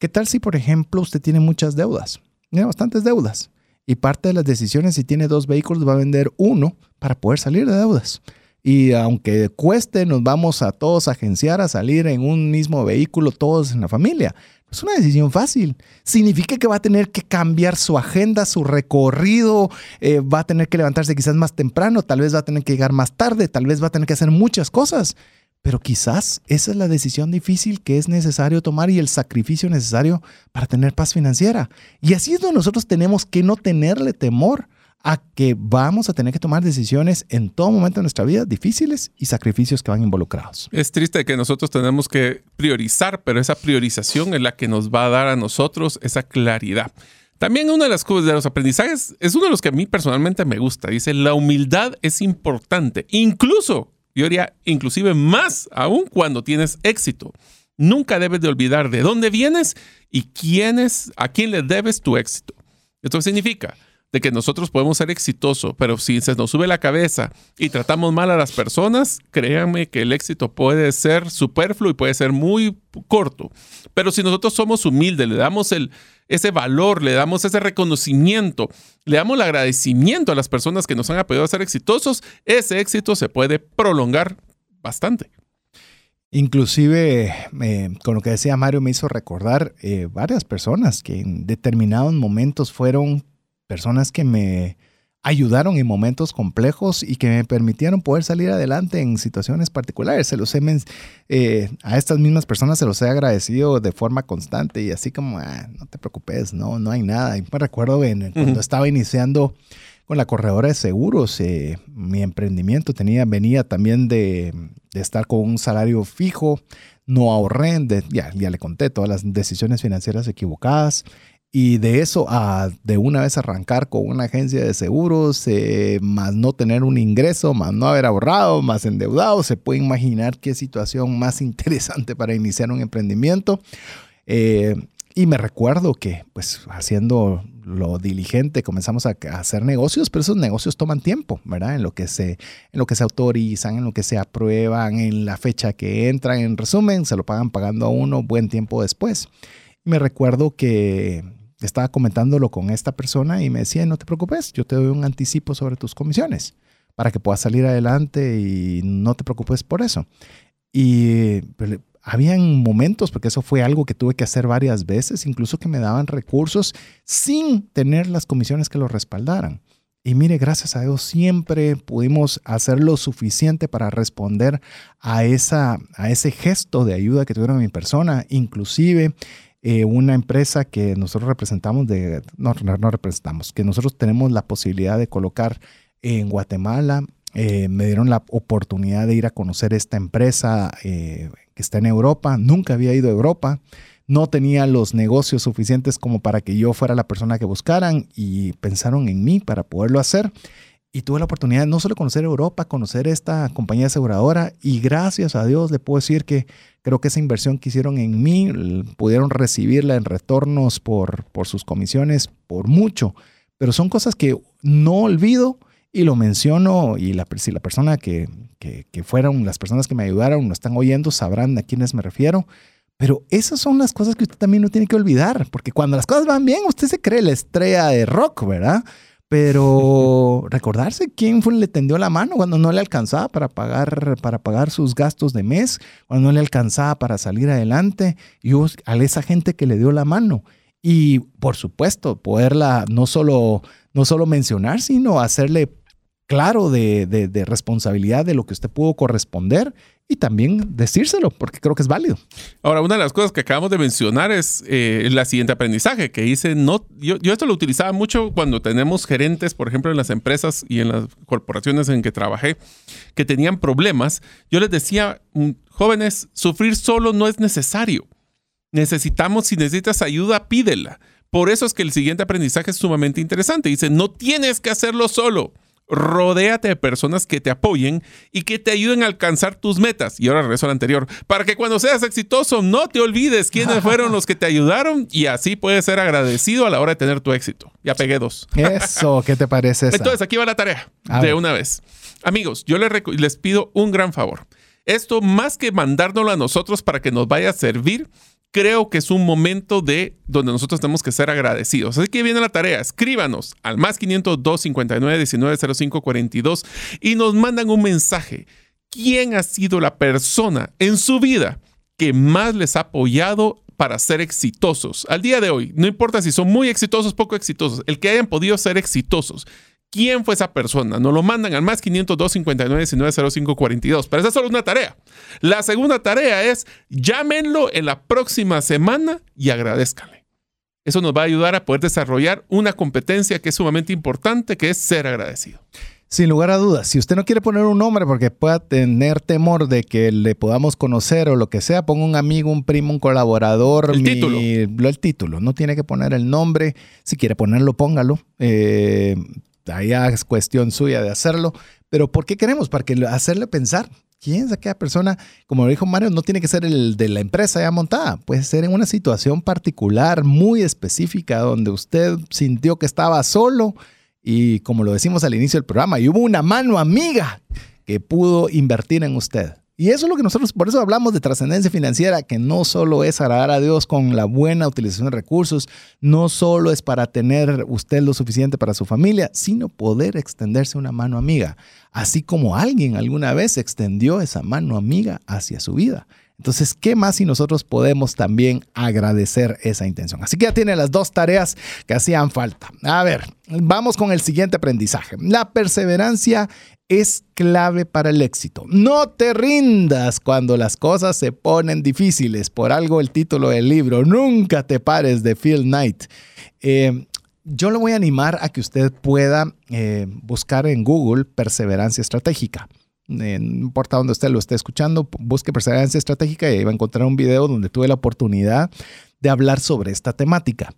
¿Qué tal si, por ejemplo, usted tiene muchas deudas? Tiene bastantes deudas. Y parte de las decisiones, si tiene dos vehículos, va a vender uno para poder salir de deudas. Y aunque cueste, nos vamos a todos agenciar a salir en un mismo vehículo, todos en la familia. Es una decisión fácil. Significa que va a tener que cambiar su agenda, su recorrido, eh, va a tener que levantarse quizás más temprano, tal vez va a tener que llegar más tarde, tal vez va a tener que hacer muchas cosas. Pero quizás esa es la decisión difícil que es necesario tomar y el sacrificio necesario para tener paz financiera. Y así es donde nosotros tenemos que no tenerle temor a que vamos a tener que tomar decisiones en todo momento de nuestra vida difíciles y sacrificios que van involucrados. Es triste que nosotros tenemos que priorizar, pero esa priorización es la que nos va a dar a nosotros esa claridad. También una de las cosas de los aprendizajes es uno de los que a mí personalmente me gusta. Dice, la humildad es importante, incluso, yo diría, inclusive más aún cuando tienes éxito. Nunca debes de olvidar de dónde vienes y quién es, a quién le debes tu éxito. Esto significa, de que nosotros podemos ser exitosos, pero si se nos sube la cabeza y tratamos mal a las personas, créanme que el éxito puede ser superfluo y puede ser muy corto. Pero si nosotros somos humildes, le damos el, ese valor, le damos ese reconocimiento, le damos el agradecimiento a las personas que nos han apoyado a ser exitosos, ese éxito se puede prolongar bastante. Inclusive, eh, con lo que decía Mario, me hizo recordar eh, varias personas que en determinados momentos fueron personas que me ayudaron en momentos complejos y que me permitieron poder salir adelante en situaciones particulares. Se los he, eh, a estas mismas personas se los he agradecido de forma constante y así como, ah, no te preocupes, no, no hay nada. Y me recuerdo cuando estaba iniciando con la corredora de seguros, eh, mi emprendimiento tenía, venía también de, de, estar con un salario fijo, no ahorré, ya, ya le conté todas las decisiones financieras equivocadas y de eso a de una vez arrancar con una agencia de seguros, eh, más no tener un ingreso, más no haber ahorrado, más endeudado, se puede imaginar qué situación más interesante para iniciar un emprendimiento. Eh, y me recuerdo que, pues, haciendo lo diligente, comenzamos a, hacer negocios, pero esos negocios toman tiempo, ¿verdad? En lo que se, en lo que se autorizan, en lo que se aprueban, en la fecha que entran. En resumen, se lo pagan pagando a uno buen tiempo después. Me recuerdo que estaba comentándolo con esta persona y me decía, no te preocupes, yo te doy un anticipo sobre tus comisiones para que puedas salir adelante y no te preocupes por eso. Y pues, habían momentos, porque eso fue algo que tuve que hacer varias veces, incluso que me daban recursos sin tener las comisiones que lo respaldaran. Y mire, gracias a Dios siempre pudimos hacer lo suficiente para responder a, esa, a ese gesto de ayuda que tuvieron mi persona. Inclusive eh, una empresa que nosotros representamos, de, no, no, representamos, que nosotros tenemos la posibilidad de colocar en Guatemala. Eh, me dieron la oportunidad de ir a conocer esta empresa eh, que está en Europa. Nunca había ido a Europa. No tenía los negocios suficientes como para que yo fuera la persona que buscaran y pensaron en mí para poderlo hacer. Y tuve la oportunidad de no solo conocer Europa, conocer esta compañía aseguradora y gracias a Dios le puedo decir que Creo que esa inversión que hicieron en mí pudieron recibirla en retornos por, por sus comisiones por mucho, pero son cosas que no olvido y lo menciono y la, si la persona que, que, que fueron, las personas que me ayudaron, lo están oyendo, sabrán a quiénes me refiero. Pero esas son las cosas que usted también no tiene que olvidar, porque cuando las cosas van bien, usted se cree la estrella de rock, ¿verdad? Pero recordarse quién le tendió la mano cuando no le alcanzaba para pagar, para pagar sus gastos de mes, cuando no le alcanzaba para salir adelante, y a esa gente que le dio la mano. Y por supuesto, poderla no solo, no solo mencionar, sino hacerle claro de, de, responsabilidad de lo que usted pudo corresponder y también decírselo, porque creo que es válido. Ahora, una de las cosas que acabamos de mencionar es eh, la siguiente aprendizaje, que hice, no, yo, yo, esto lo utilizaba mucho cuando tenemos gerentes, por ejemplo, en las empresas y en las corporaciones en que trabajé, que tenían problemas. Yo les decía, mm, jóvenes, sufrir solo no es necesario. Necesitamos, si necesitas ayuda, pídela. Por eso es que el siguiente aprendizaje es sumamente interesante. Dice, no tienes que hacerlo solo rodéate de personas que te apoyen y que te ayuden a alcanzar tus metas. Y ahora regreso al anterior, para que cuando seas exitoso no te olvides quiénes fueron los que te ayudaron y así puedes ser agradecido a la hora de tener tu éxito. Ya pegué dos. Eso, ¿qué te parece? Entonces, aquí va la tarea de una vez. Amigos, yo les, les pido un gran favor. Esto más que mandárnoslo a nosotros para que nos vaya a servir, creo que es un momento de donde nosotros tenemos que ser agradecidos. Así que viene la tarea, escríbanos al más 502 59 19 05 42 y nos mandan un mensaje. ¿Quién ha sido la persona en su vida que más les ha apoyado para ser exitosos? Al día de hoy, no importa si son muy exitosos, poco exitosos, el que hayan podido ser exitosos quién fue esa persona. Nos lo mandan al más 502 59 19 05 42. Pero esa es solo una tarea. La segunda tarea es llámenlo en la próxima semana y agradezcanle. Eso nos va a ayudar a poder desarrollar una competencia que es sumamente importante, que es ser agradecido. Sin lugar a dudas, si usted no quiere poner un nombre porque pueda tener temor de que le podamos conocer o lo que sea, ponga un amigo, un primo, un colaborador. El título. El título. No tiene que poner el nombre. Si quiere ponerlo, póngalo. Eh, ahí es cuestión suya de hacerlo, pero ¿por qué queremos? Para que hacerle pensar. ¿Quién es aquella persona? Como lo dijo Mario, no tiene que ser el de la empresa ya montada, puede ser en una situación particular, muy específica, donde usted sintió que estaba solo y como lo decimos al inicio del programa, hubo una mano amiga que pudo invertir en usted. Y eso es lo que nosotros, por eso hablamos de trascendencia financiera, que no solo es agradar a Dios con la buena utilización de recursos, no solo es para tener usted lo suficiente para su familia, sino poder extenderse una mano amiga, así como alguien alguna vez extendió esa mano amiga hacia su vida. Entonces, ¿qué más si nosotros podemos también agradecer esa intención? Así que ya tiene las dos tareas que hacían falta. A ver, vamos con el siguiente aprendizaje. La perseverancia es clave para el éxito. No te rindas cuando las cosas se ponen difíciles. Por algo el título del libro, Nunca te pares de Phil Knight. Eh, yo le voy a animar a que usted pueda eh, buscar en Google perseverancia estratégica. Eh, no importa dónde usted lo esté escuchando, busque perseverancia estratégica y va a encontrar un video donde tuve la oportunidad de hablar sobre esta temática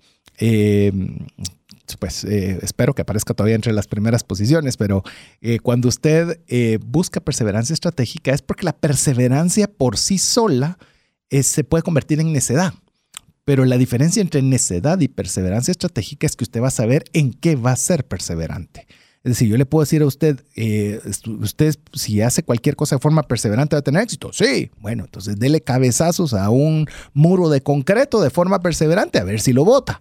pues eh, espero que aparezca todavía entre las primeras posiciones, pero eh, cuando usted eh, busca perseverancia estratégica es porque la perseverancia por sí sola se puede convertir en necedad. Pero la diferencia entre necedad y perseverancia estratégica es que usted va a saber en qué va a ser perseverante. Es decir, yo le puedo decir a usted, usted si hace cualquier cosa de forma perseverante va a tener éxito. Sí, bueno, entonces dele cabezazos a un muro de concreto de forma perseverante a ver si lo bota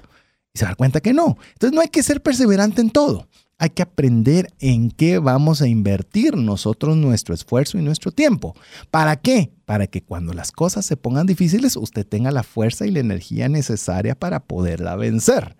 se da cuenta que no. Entonces no hay que ser perseverante en todo. Hay que aprender en qué vamos a invertir nosotros nuestro esfuerzo y nuestro tiempo. ¿Para qué? Para que cuando las cosas se pongan difíciles, usted tenga la fuerza y la energía necesaria para poderla vencer.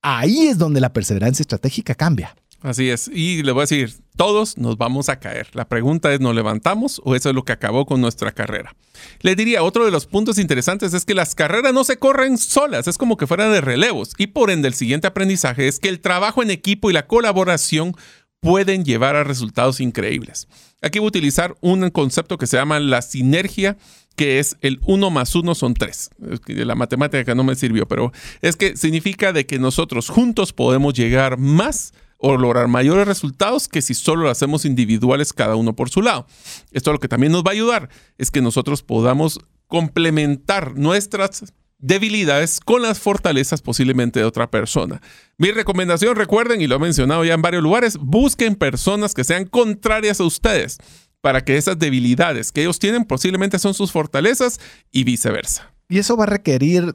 Ahí es donde la perseverancia estratégica cambia. Así es. Y le voy a decir, todos nos vamos a caer. La pregunta es, ¿nos levantamos o eso es lo que acabó con nuestra carrera? Le diría, otro de los puntos interesantes es que las carreras no se corren solas, es como que fueran de relevos. Y por ende, el siguiente aprendizaje es que el trabajo en equipo y la colaboración pueden llevar a resultados increíbles. Aquí voy a utilizar un concepto que se llama la sinergia que es el 1 más 1 son 3. La matemática no me sirvió, pero es que significa de que nosotros juntos podemos llegar más o lograr mayores resultados que si solo lo hacemos individuales cada uno por su lado. Esto lo que también nos va a ayudar es que nosotros podamos complementar nuestras debilidades con las fortalezas posiblemente de otra persona. Mi recomendación, recuerden, y lo he mencionado ya en varios lugares, busquen personas que sean contrarias a ustedes para que esas debilidades que ellos tienen posiblemente son sus fortalezas y viceversa. Y eso va a requerir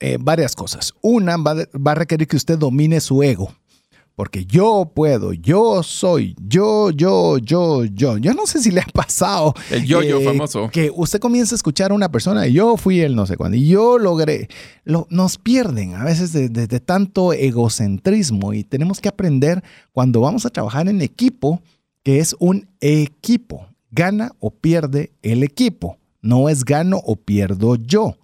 eh, varias cosas. Una, va, va a requerir que usted domine su ego. Porque yo puedo, yo soy, yo, yo, yo, yo. Yo no sé si le ha pasado. El yo-yo famoso. Que usted comienza a escuchar a una persona, yo fui el no sé cuándo, y yo logré. Lo, nos pierden a veces de, de, de tanto egocentrismo y tenemos que aprender cuando vamos a trabajar en equipo que es un equipo. Gana o pierde el equipo. No es gano o pierdo yo.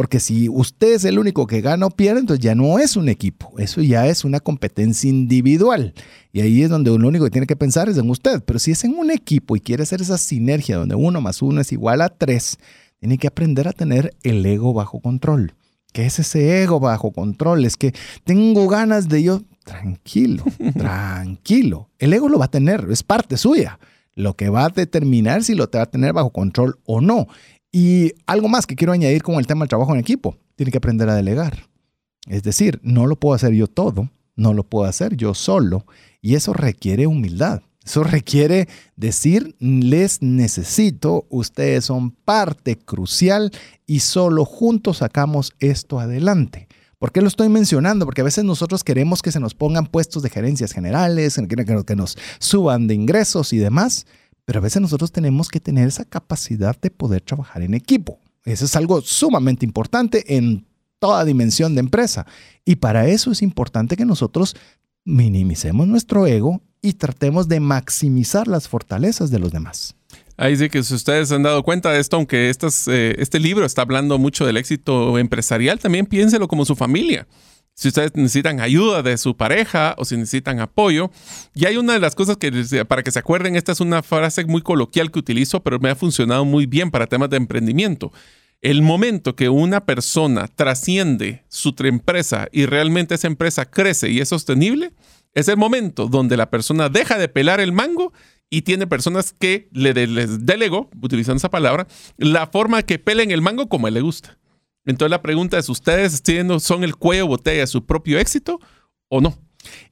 Porque si usted es el único que gana o pierde, entonces ya no es un equipo. Eso ya es una competencia individual. Y ahí es donde lo único que tiene que pensar es en usted. Pero si es en un equipo y quiere hacer esa sinergia donde uno más uno es igual a tres, tiene que aprender a tener el ego bajo control. ¿Qué es ese ego bajo control? Es que tengo ganas de yo. Tranquilo, tranquilo. El ego lo va a tener, es parte suya. Lo que va a determinar si lo te va a tener bajo control o no. Y algo más que quiero añadir con el tema del trabajo en equipo, tiene que aprender a delegar. Es decir, no lo puedo hacer yo todo, no lo puedo hacer yo solo, y eso requiere humildad. Eso requiere decir, les necesito, ustedes son parte crucial y solo juntos sacamos esto adelante. ¿Por qué lo estoy mencionando? Porque a veces nosotros queremos que se nos pongan puestos de gerencias generales, que nos suban de ingresos y demás, pero a veces nosotros tenemos que tener esa capacidad de poder trabajar en equipo. Eso es algo sumamente importante en toda dimensión de empresa. Y para eso es importante que nosotros minimicemos nuestro ego y tratemos de maximizar las fortalezas de los demás. Ahí sí que si ustedes se han dado cuenta de esto, aunque estas, eh, este libro está hablando mucho del éxito empresarial, también piénselo como su familia si ustedes necesitan ayuda de su pareja o si necesitan apoyo. Y hay una de las cosas que, para que se acuerden, esta es una frase muy coloquial que utilizo, pero me ha funcionado muy bien para temas de emprendimiento. El momento que una persona trasciende su empresa y realmente esa empresa crece y es sostenible, es el momento donde la persona deja de pelar el mango y tiene personas que le les delegó, utilizando esa palabra, la forma que pelen el mango como le gusta. Entonces la pregunta es, ¿ustedes son el cuello botella de su propio éxito o no?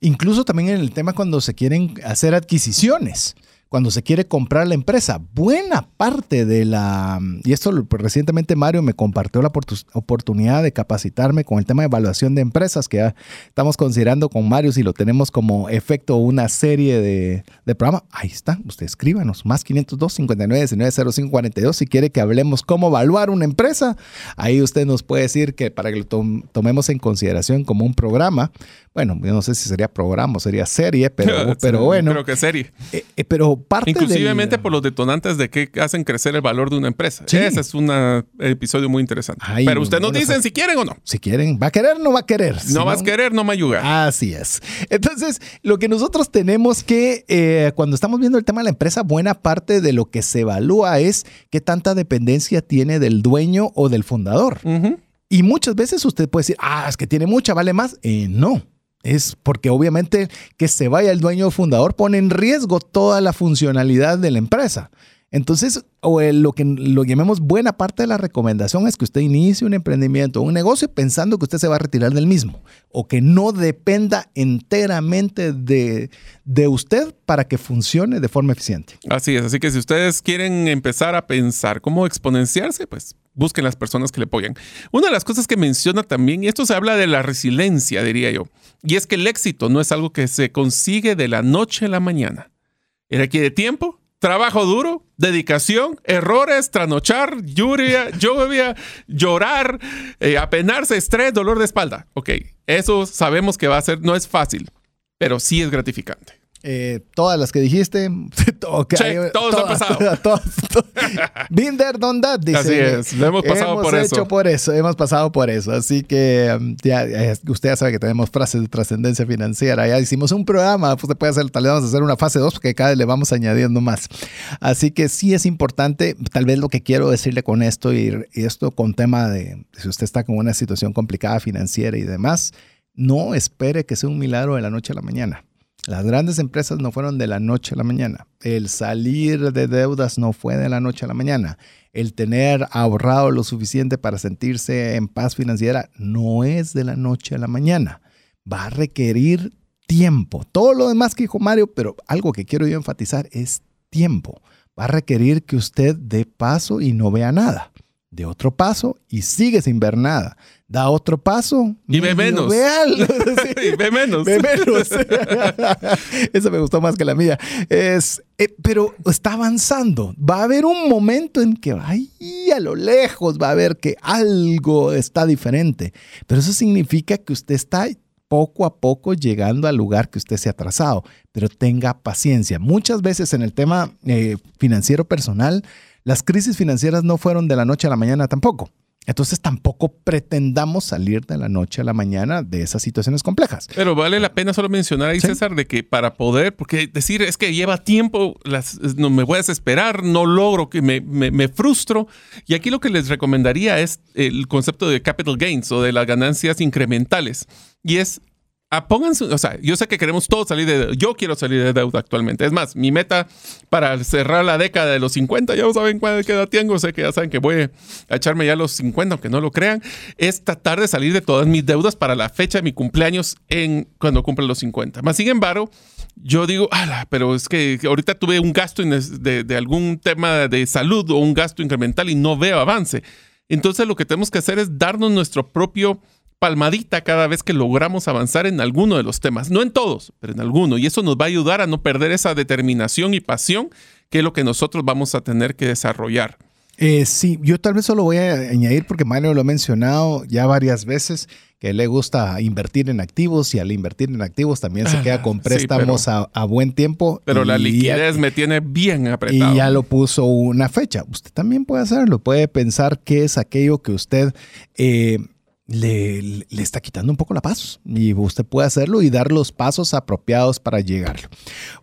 Incluso también en el tema cuando se quieren hacer adquisiciones cuando se quiere comprar la empresa. Buena parte de la, y esto pues, recientemente Mario me compartió la oportunidad de capacitarme con el tema de evaluación de empresas que ya estamos considerando con Mario si lo tenemos como efecto una serie de, de programa. Ahí está, usted escríbanos, más 502 59 19 05 42 si quiere que hablemos cómo evaluar una empresa. Ahí usted nos puede decir que para que lo tomemos en consideración como un programa, bueno, yo no sé si sería programa o sería serie, pero, pero bueno. Creo que serie. Eh, eh, pero parte Inclusivemente por los detonantes de que hacen crecer el valor de una empresa. Ese es un episodio muy interesante. pero ustedes nos dicen si quieren o no. Si quieren. ¿Va a querer o no va a querer? no, vas a querer, no me ayuda. Así es. Entonces, lo que nosotros tenemos que, eh, cuando estamos viendo el tema de la empresa, buena parte de lo que se evalúa es qué tanta dependencia tiene del dueño o del fundador. Y muchas veces usted puede decir, ah, es que tiene mucha, vale más. Eh, no. Es porque obviamente que se vaya el dueño fundador pone en riesgo toda la funcionalidad de la empresa. Entonces, o lo que lo llamemos buena parte de la recomendación es que usted inicie un emprendimiento, un negocio pensando que usted se va a retirar del mismo o que no dependa enteramente de, de usted para que funcione de forma eficiente. Así es, así que si ustedes quieren empezar a pensar cómo exponenciarse, pues busquen las personas que le apoyan. Una de las cosas que menciona también, y esto se habla de la resiliencia, diría yo, y es que el éxito no es algo que se consigue de la noche a la mañana. Requiere tiempo, trabajo duro, dedicación, errores, tranochar, lluvia, lluvia llorar, eh, apenarse, estrés, dolor de espalda. Ok, eso sabemos que va a ser, no es fácil, pero sí es gratificante. Eh, todas las que dijiste. Okay, todos han pasado. Binder, don dice. Así es, lo hemos pasado por eso. Hemos por eso, hemos pasado por eso. Así que um, ya, usted ya sabe que tenemos frases de trascendencia financiera. Ya hicimos un programa, pues se puede hacer, tal vez vamos a hacer una fase 2 porque cada vez le vamos añadiendo más. Así que sí es importante, tal vez lo que quiero decirle con esto y, y esto con tema de si usted está con una situación complicada financiera y demás, no espere que sea un milagro de la noche a la mañana Las grandes empresas no fueron de la noche a la mañana. El salir de deudas no fue de la noche a la mañana. El tener ahorrado lo suficiente para sentirse en paz financiera no es de la noche a la mañana. Va a requerir tiempo. Todo lo demás que dijo Mario, pero algo que quiero yo enfatizar es tiempo. Va a requerir que usted dé paso y no vea nada. De otro paso y sigue sin ver nada da otro paso. Y ve menos. y ve menos. Ve menos. Eso me gustó más que la mía. Es, eh, pero está avanzando. Va a haber un momento en que ahí a lo lejos va a ver que algo está diferente. Pero eso significa que usted está poco a poco llegando al lugar que usted se ha trazado. Pero tenga paciencia. Muchas veces en el tema eh, financiero personal, las crisis financieras no fueron de la noche a la mañana tampoco. Entonces tampoco pretendamos salir de la noche a la mañana de esas situaciones complejas. Pero vale la pena solo mencionar ahí, César, de que para poder, porque decir es que lleva tiempo, las, no me voy a desesperar, no logro, que me, me, me, frustro. Y aquí lo que les recomendaría es el concepto de capital gains o de las ganancias incrementales. Y es Ah, pónganse, o sea, yo sé que queremos todos salir de yo quiero salir de deuda actualmente. Es más, mi meta para cerrar la década de los 50, ya saben cuál edad tengo, sé que ya saben que voy a echarme ya los 50, aunque no lo crean, es tratar de salir de todas mis deudas para la fecha de mi cumpleaños en cuando cumple los 50. Más sin embargo, yo digo, ala, pero es que ahorita tuve un gasto de, de algún tema de salud o un gasto incremental y no veo avance. Entonces lo que tenemos que hacer es darnos nuestro propio palmadita cada vez que logramos avanzar en alguno de los temas. No en todos, pero en alguno. Y eso nos va a ayudar a no perder esa determinación y pasión que es lo que nosotros vamos a tener que desarrollar. Eh, sí, yo tal vez solo voy a añadir, porque Mario lo ha mencionado ya varias veces, que le gusta invertir en activos y al invertir en activos también se queda con préstamos a, buen tiempo. Pero la liquidez me tiene bien apretado. Y ya lo puso una fecha. Usted también puede hacerlo, puede pensar qué es aquello que usted... Eh, le, le, está quitando un poco la paz y usted puede hacerlo y dar los pasos apropiados para llegarlo.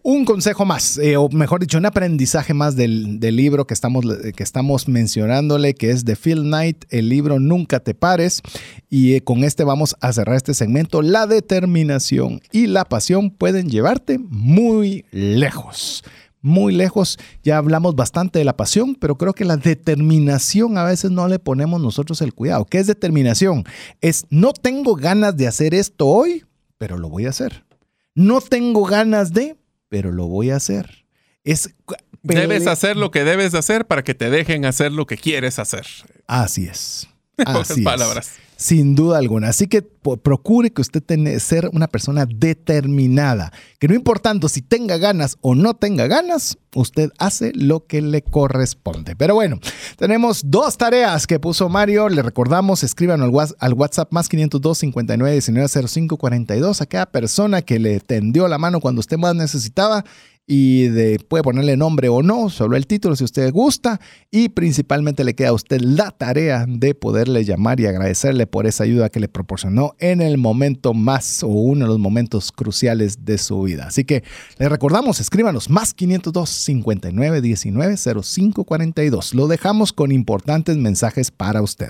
Un consejo más, eh, o mejor dicho, un aprendizaje más del, del, libro que estamos, que estamos mencionándole, que es de Phil Knight, el libro Nunca te pares. Y eh, con este vamos a cerrar este segmento. La determinación y la pasión pueden llevarte muy lejos muy lejos. Ya hablamos bastante de la pasión, pero creo que la determinación a veces no le ponemos nosotros el cuidado. ¿Qué es determinación? Es no tengo ganas de hacer esto hoy, pero lo voy a hacer. No tengo ganas de, pero lo voy a hacer. Es Debes hacer lo que debes hacer para que te dejen hacer lo que quieres hacer. Así es. Así palabras. Sin duda alguna. Así que procure que usted tenga, ser una persona determinada. Que no importando si tenga ganas o no tenga ganas, usted hace lo que le corresponde. Pero bueno, tenemos dos tareas que puso Mario. Le recordamos, escriban al WhatsApp más 502 59 19 05 42 a cada persona que le tendió la mano cuando usted más necesitaba y de, puede ponerle nombre o no, solo el título si usted gusta y principalmente le queda a usted la tarea de poderle llamar y agradecerle por esa ayuda que le proporcionó en el momento más o uno de los momentos cruciales de su vida. Así que le recordamos, escríbanos más 502 59 19 05 42. Lo dejamos con importantes mensajes para usted.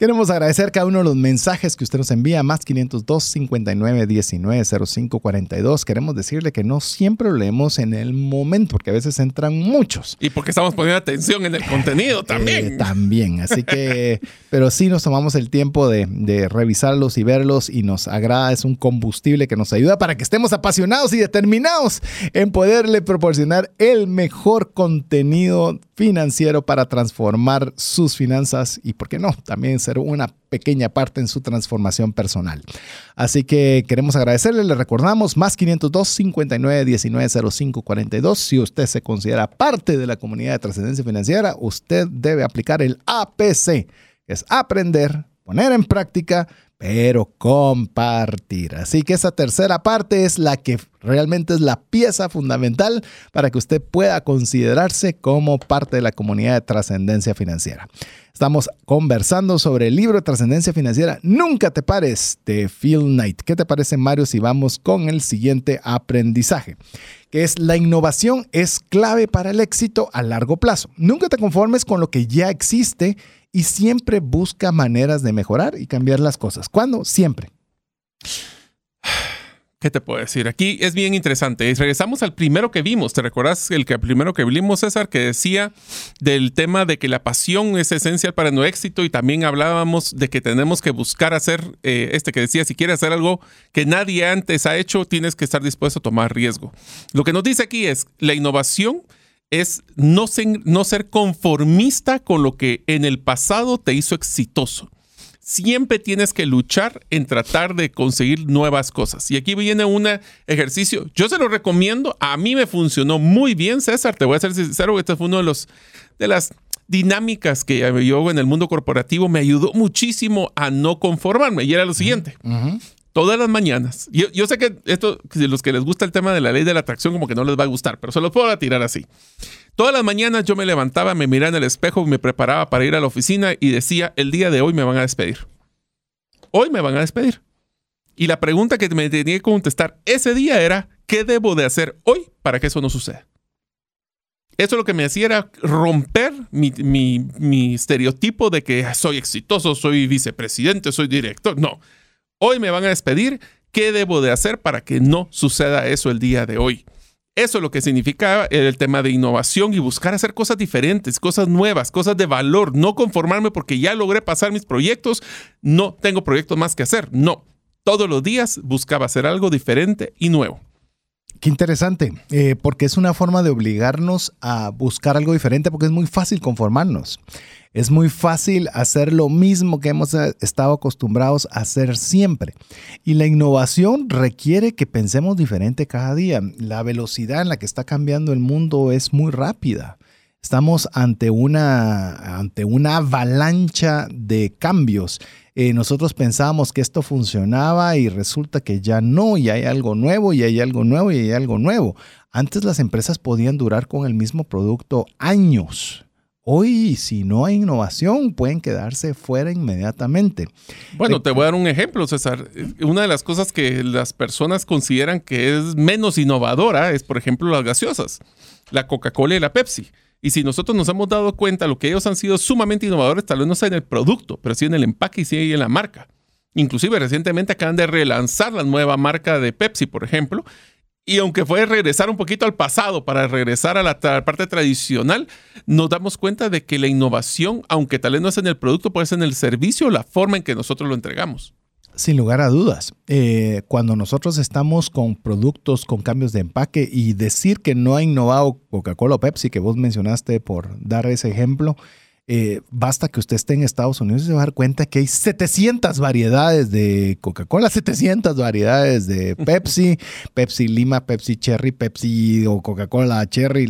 Queremos agradecer cada uno de los mensajes que usted nos envía, más 502 59 19 05 42. Queremos decirle que no siempre lo leemos en el momento, porque a veces entran muchos. Y porque estamos poniendo atención en el contenido también. Eh, también, así que, pero sí nos tomamos el tiempo de, de revisarlos y verlos y nos agrada, es un combustible que nos ayuda para que estemos apasionados y determinados en poderle proporcionar el mejor contenido financiero para transformar sus finanzas y, ¿por qué no?, también ser una pequeña parte en su transformación personal. Así que queremos agradecerle, le recordamos, más 502 59 19 05 42. Si usted se considera parte de la comunidad de trascendencia financiera, usted debe aplicar el APC, que es aprender, poner en práctica, pero compartir. Así que esa tercera parte es la que realmente es la pieza fundamental para que usted pueda considerarse como parte de la comunidad de trascendencia financiera. Estamos conversando sobre el libro de trascendencia financiera Nunca te pares de Phil Knight. ¿Qué te parece, Mario, si vamos con el siguiente aprendizaje? Que es la innovación es clave para el éxito a largo plazo. Nunca te conformes con lo que ya existe y siempre busca maneras de mejorar y cambiar las cosas. ¿Cuándo? Siempre. ¿Qué te puedo decir? Aquí es bien interesante. regresamos al primero que vimos. ¿Te recuerdas el que primero que vimos, César, que decía del tema de que la pasión es esencial para nuestro éxito y también hablábamos de que tenemos que buscar hacer, eh, este que decía, si quieres hacer algo que nadie antes ha hecho, tienes que estar dispuesto a tomar riesgo. Lo que nos dice aquí es la innovación es no ser, no ser conformista con lo que en el pasado te hizo exitoso. Siempre tienes que luchar en tratar de conseguir nuevas cosas. Y aquí viene un ejercicio. Yo se lo recomiendo. A mí me funcionó muy bien, César. Te voy a ser sincero, este fue uno de los de las dinámicas que yo en el mundo corporativo. Me ayudó muchísimo a no conformarme. Y era lo siguiente todas las mañanas. Yo, sé que esto, los que les gusta el tema de la ley de la atracción, como que no les va a gustar, pero se los puedo tirar así. Todas las mañanas yo me levantaba, me miraba en el espejo, me preparaba para ir a la oficina y decía, el día de hoy me van a despedir. Hoy me van a despedir. Y la pregunta que me tenía que contestar ese día era, ¿qué debo de hacer hoy para que eso no suceda? Eso lo que me hacía era romper mi estereotipo de que soy exitoso, soy vicepresidente, soy director. No, Hoy me van a despedir. ¿Qué debo de hacer para que no suceda eso el día de hoy? Eso es lo que significa el tema de innovación y buscar hacer cosas diferentes, cosas nuevas, cosas de valor, no conformarme porque ya logré pasar mis proyectos, no tengo proyectos más que hacer. No, todos los días buscaba hacer algo diferente y nuevo. Qué interesante, eh, porque es una forma de obligarnos a buscar algo diferente porque es muy fácil conformarnos. Es muy fácil hacer lo mismo que hemos eh, estado acostumbrados a hacer siempre. Y la innovación requiere que pensemos diferente cada día. La velocidad en la que está cambiando el mundo es muy rápida. Estamos ante una, ante una avalancha de cambios. Eh, nosotros pensábamos que esto funcionaba y resulta que ya no, y hay algo nuevo, y hay algo nuevo, y hay algo nuevo. Antes las empresas podían durar con el mismo producto años. Hoy, si no hay innovación, pueden quedarse fuera inmediatamente. Bueno, eh, te voy a dar un ejemplo, César. Una de las cosas que las personas consideran que es menos innovadora es, por ejemplo, las gaseosas, la Coca-Cola y la Pepsi. Y si nosotros nos hemos dado cuenta, lo que ellos han sido sumamente innovadores, tal vez no sea en el producto, pero sí en el empaque y sí en la marca. Inclusive recientemente acaban de relanzar la nueva marca de Pepsi, por ejemplo, y aunque fue regresar un poquito al pasado para regresar a la parte tradicional, nos damos cuenta de que la innovación, aunque tal vez no es en el producto, puede ser en el servicio la forma en que nosotros lo entregamos. Sin lugar a dudas, eh, cuando nosotros estamos con productos con cambios de empaque y decir que no ha innovado Coca-Cola o Pepsi, que vos mencionaste por dar ese ejemplo, eh, basta que usted esté en Estados Unidos y se va a dar cuenta que hay 700 variedades de Coca-Cola, 700 variedades de Pepsi, Pepsi Lima, Pepsi Cherry, Pepsi o Coca-Cola Cherry,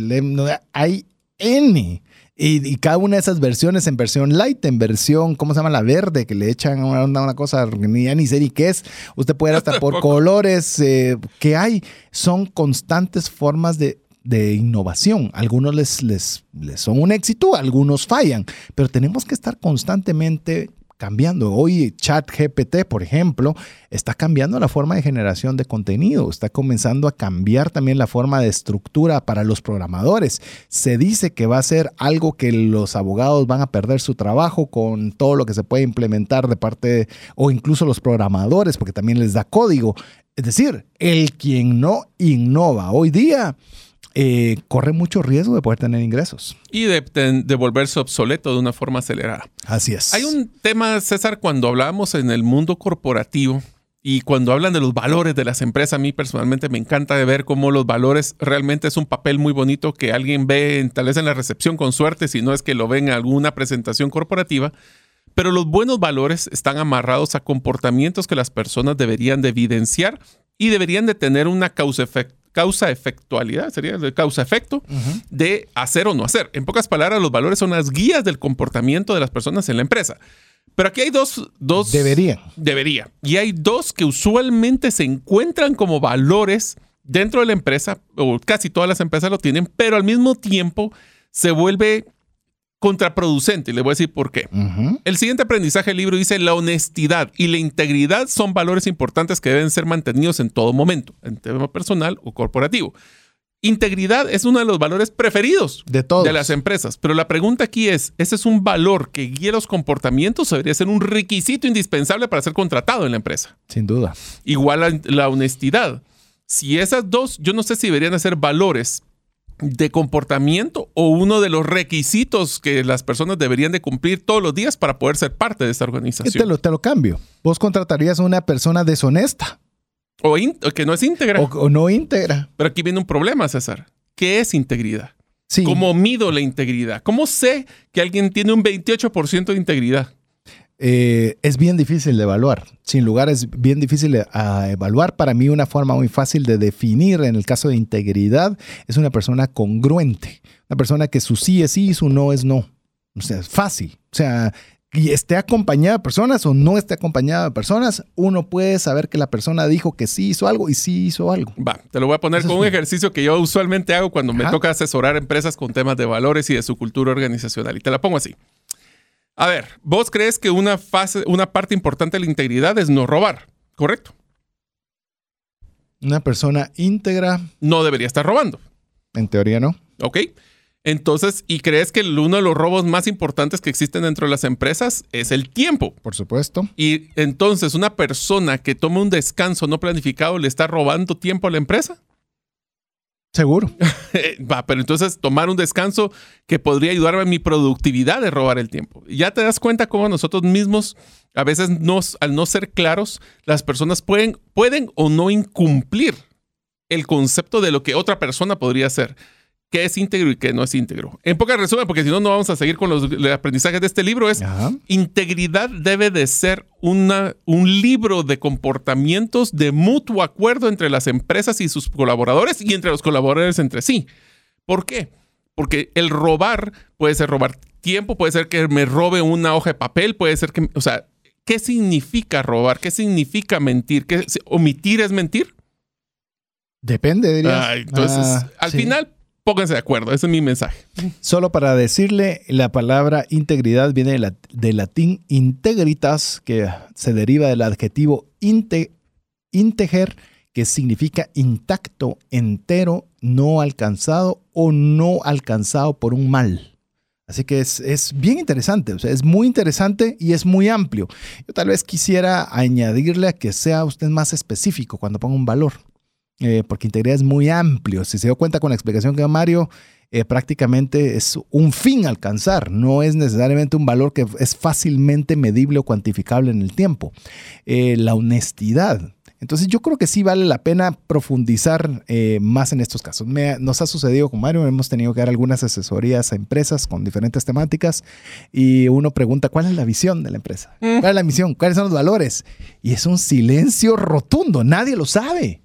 hay N. Y, cada una de esas versiones en versión light, en versión, ¿cómo se llama? La verde, que le echan una, una cosa, ni ya ni sé ni qué es. Usted puede hasta por colores eh, que hay. Son constantes formas de de innovación. Algunos les, les, son un éxito, algunos fallan, pero tenemos que estar constantemente cambiando. Hoy ChatGPT, por ejemplo, está cambiando la forma de generación de contenido, está comenzando a cambiar también la forma de estructura para los programadores. Se dice que va a ser algo que los abogados van a perder su trabajo con todo lo que se puede implementar de parte, o incluso los programadores, porque también les da código. Es decir, el quien no innova hoy día eh, corre mucho riesgo de poder tener ingresos. Y de, de, volverse obsoleto de una forma acelerada. Así es. Hay un tema, César, cuando hablábamos en el mundo corporativo y cuando hablan de los valores de las empresas, a mí personalmente me encanta de ver cómo los valores realmente es un papel muy bonito que alguien ve tal vez en la recepción con suerte, si no es que lo ven en alguna presentación corporativa. Pero los buenos valores están amarrados a comportamientos que las personas deberían de evidenciar y deberían de tener una causa-efecto causa efectualidad, sería de causa-efecto, de hacer o no hacer. En pocas palabras, los valores son las guías del comportamiento de las personas en la empresa. Pero aquí hay dos... dos debería. Debería. Y hay dos que usualmente se encuentran como valores dentro de la empresa, o casi todas las empresas lo tienen, pero al mismo tiempo se vuelve contraproducente. Y le voy a decir por qué. El siguiente aprendizaje del libro dice la honestidad y la integridad son valores importantes que deben ser mantenidos en todo momento, en tema personal o corporativo. Integridad es uno de los valores preferidos de, todos. de las empresas, pero la pregunta aquí es, ¿ese es un valor que guía los comportamientos o debería ser un requisito indispensable para ser contratado en la empresa? Sin duda. Igual la, la honestidad. Si esas dos, yo no sé si deberían ser valores de comportamiento o uno de los requisitos que las personas deberían de cumplir todos los días para poder ser parte de esta organización. Te lo, te lo cambio. Vos contratarías a una persona deshonesta. O, que no es íntegra. O, no íntegra. Pero aquí viene un problema, César. ¿Qué es integridad? Sí. ¿Cómo mido la integridad? ¿Cómo sé que alguien tiene un 28% de integridad? Eh, es bien difícil de evaluar. Sin lugar, es bien difícil de, evaluar. Para mí, una forma muy fácil de definir en el caso de integridad es una persona congruente. Una persona que su sí es sí y su no es no. O sea, es fácil. O sea, y esté acompañada de personas o no esté acompañada de personas, uno puede saber que la persona dijo que sí hizo algo y sí hizo algo. Va, te lo voy a poner con un ejercicio que yo usualmente hago cuando me toca asesorar empresas con temas de valores y de su cultura organizacional. Y te la pongo así. A ver, vos crees que una fase, una parte importante de la integridad es no robar, ¿correcto? Una persona íntegra. No debería estar robando. En teoría no. Ok. Entonces, ¿y crees que uno de los robos más importantes que existen dentro de las empresas es el tiempo? Por supuesto. Y entonces, una persona que toma un descanso no planificado le está robando tiempo a la empresa? Seguro. Va, pero entonces tomar un descanso que podría ayudarme a mi productividad de robar el tiempo. Ya te das cuenta cómo nosotros mismos, a veces nos, al no ser claros, las personas pueden, pueden o no incumplir el concepto de lo que otra persona podría hacer qué es íntegro y qué no es íntegro. En pocas resumen, porque si no, no vamos a seguir con los, aprendizajes de este libro, es integridad debe de ser una, un libro de comportamientos de mutuo acuerdo entre las empresas y sus colaboradores y entre los colaboradores entre sí. ¿Por qué? Porque el robar puede ser robar tiempo, puede ser que me robe una hoja de papel, puede ser que, o sea, ¿qué significa robar? ¿Qué significa mentir? ¿Qué, ¿Omitir es mentir? Depende, dirías. entonces, ah, al final pónganse de acuerdo, ese es mi mensaje. Solo para decirle, la palabra integridad viene del latín integritas, que se deriva del adjetivo integer, que significa intacto, entero, no alcanzado o no alcanzado por un mal. Así que es, es, bien interesante, o sea, es muy interesante y es muy amplio. Yo tal vez quisiera añadirle a que sea usted más específico cuando ponga un valor. Eh, porque integridad es muy amplio. Si se dio cuenta con la explicación que da Mario, eh, prácticamente es un fin alcanzar, no es necesariamente un valor que es fácilmente medible o cuantificable en el tiempo. Eh, la honestidad. Entonces yo creo que sí vale la pena profundizar más en estos casos. nos ha sucedido con Mario, hemos tenido que dar algunas asesorías a empresas con diferentes temáticas y uno pregunta cuál es la visión de la empresa, mm. cuál es la misión, cuáles son los valores. Y es un silencio rotundo, nadie lo sabe.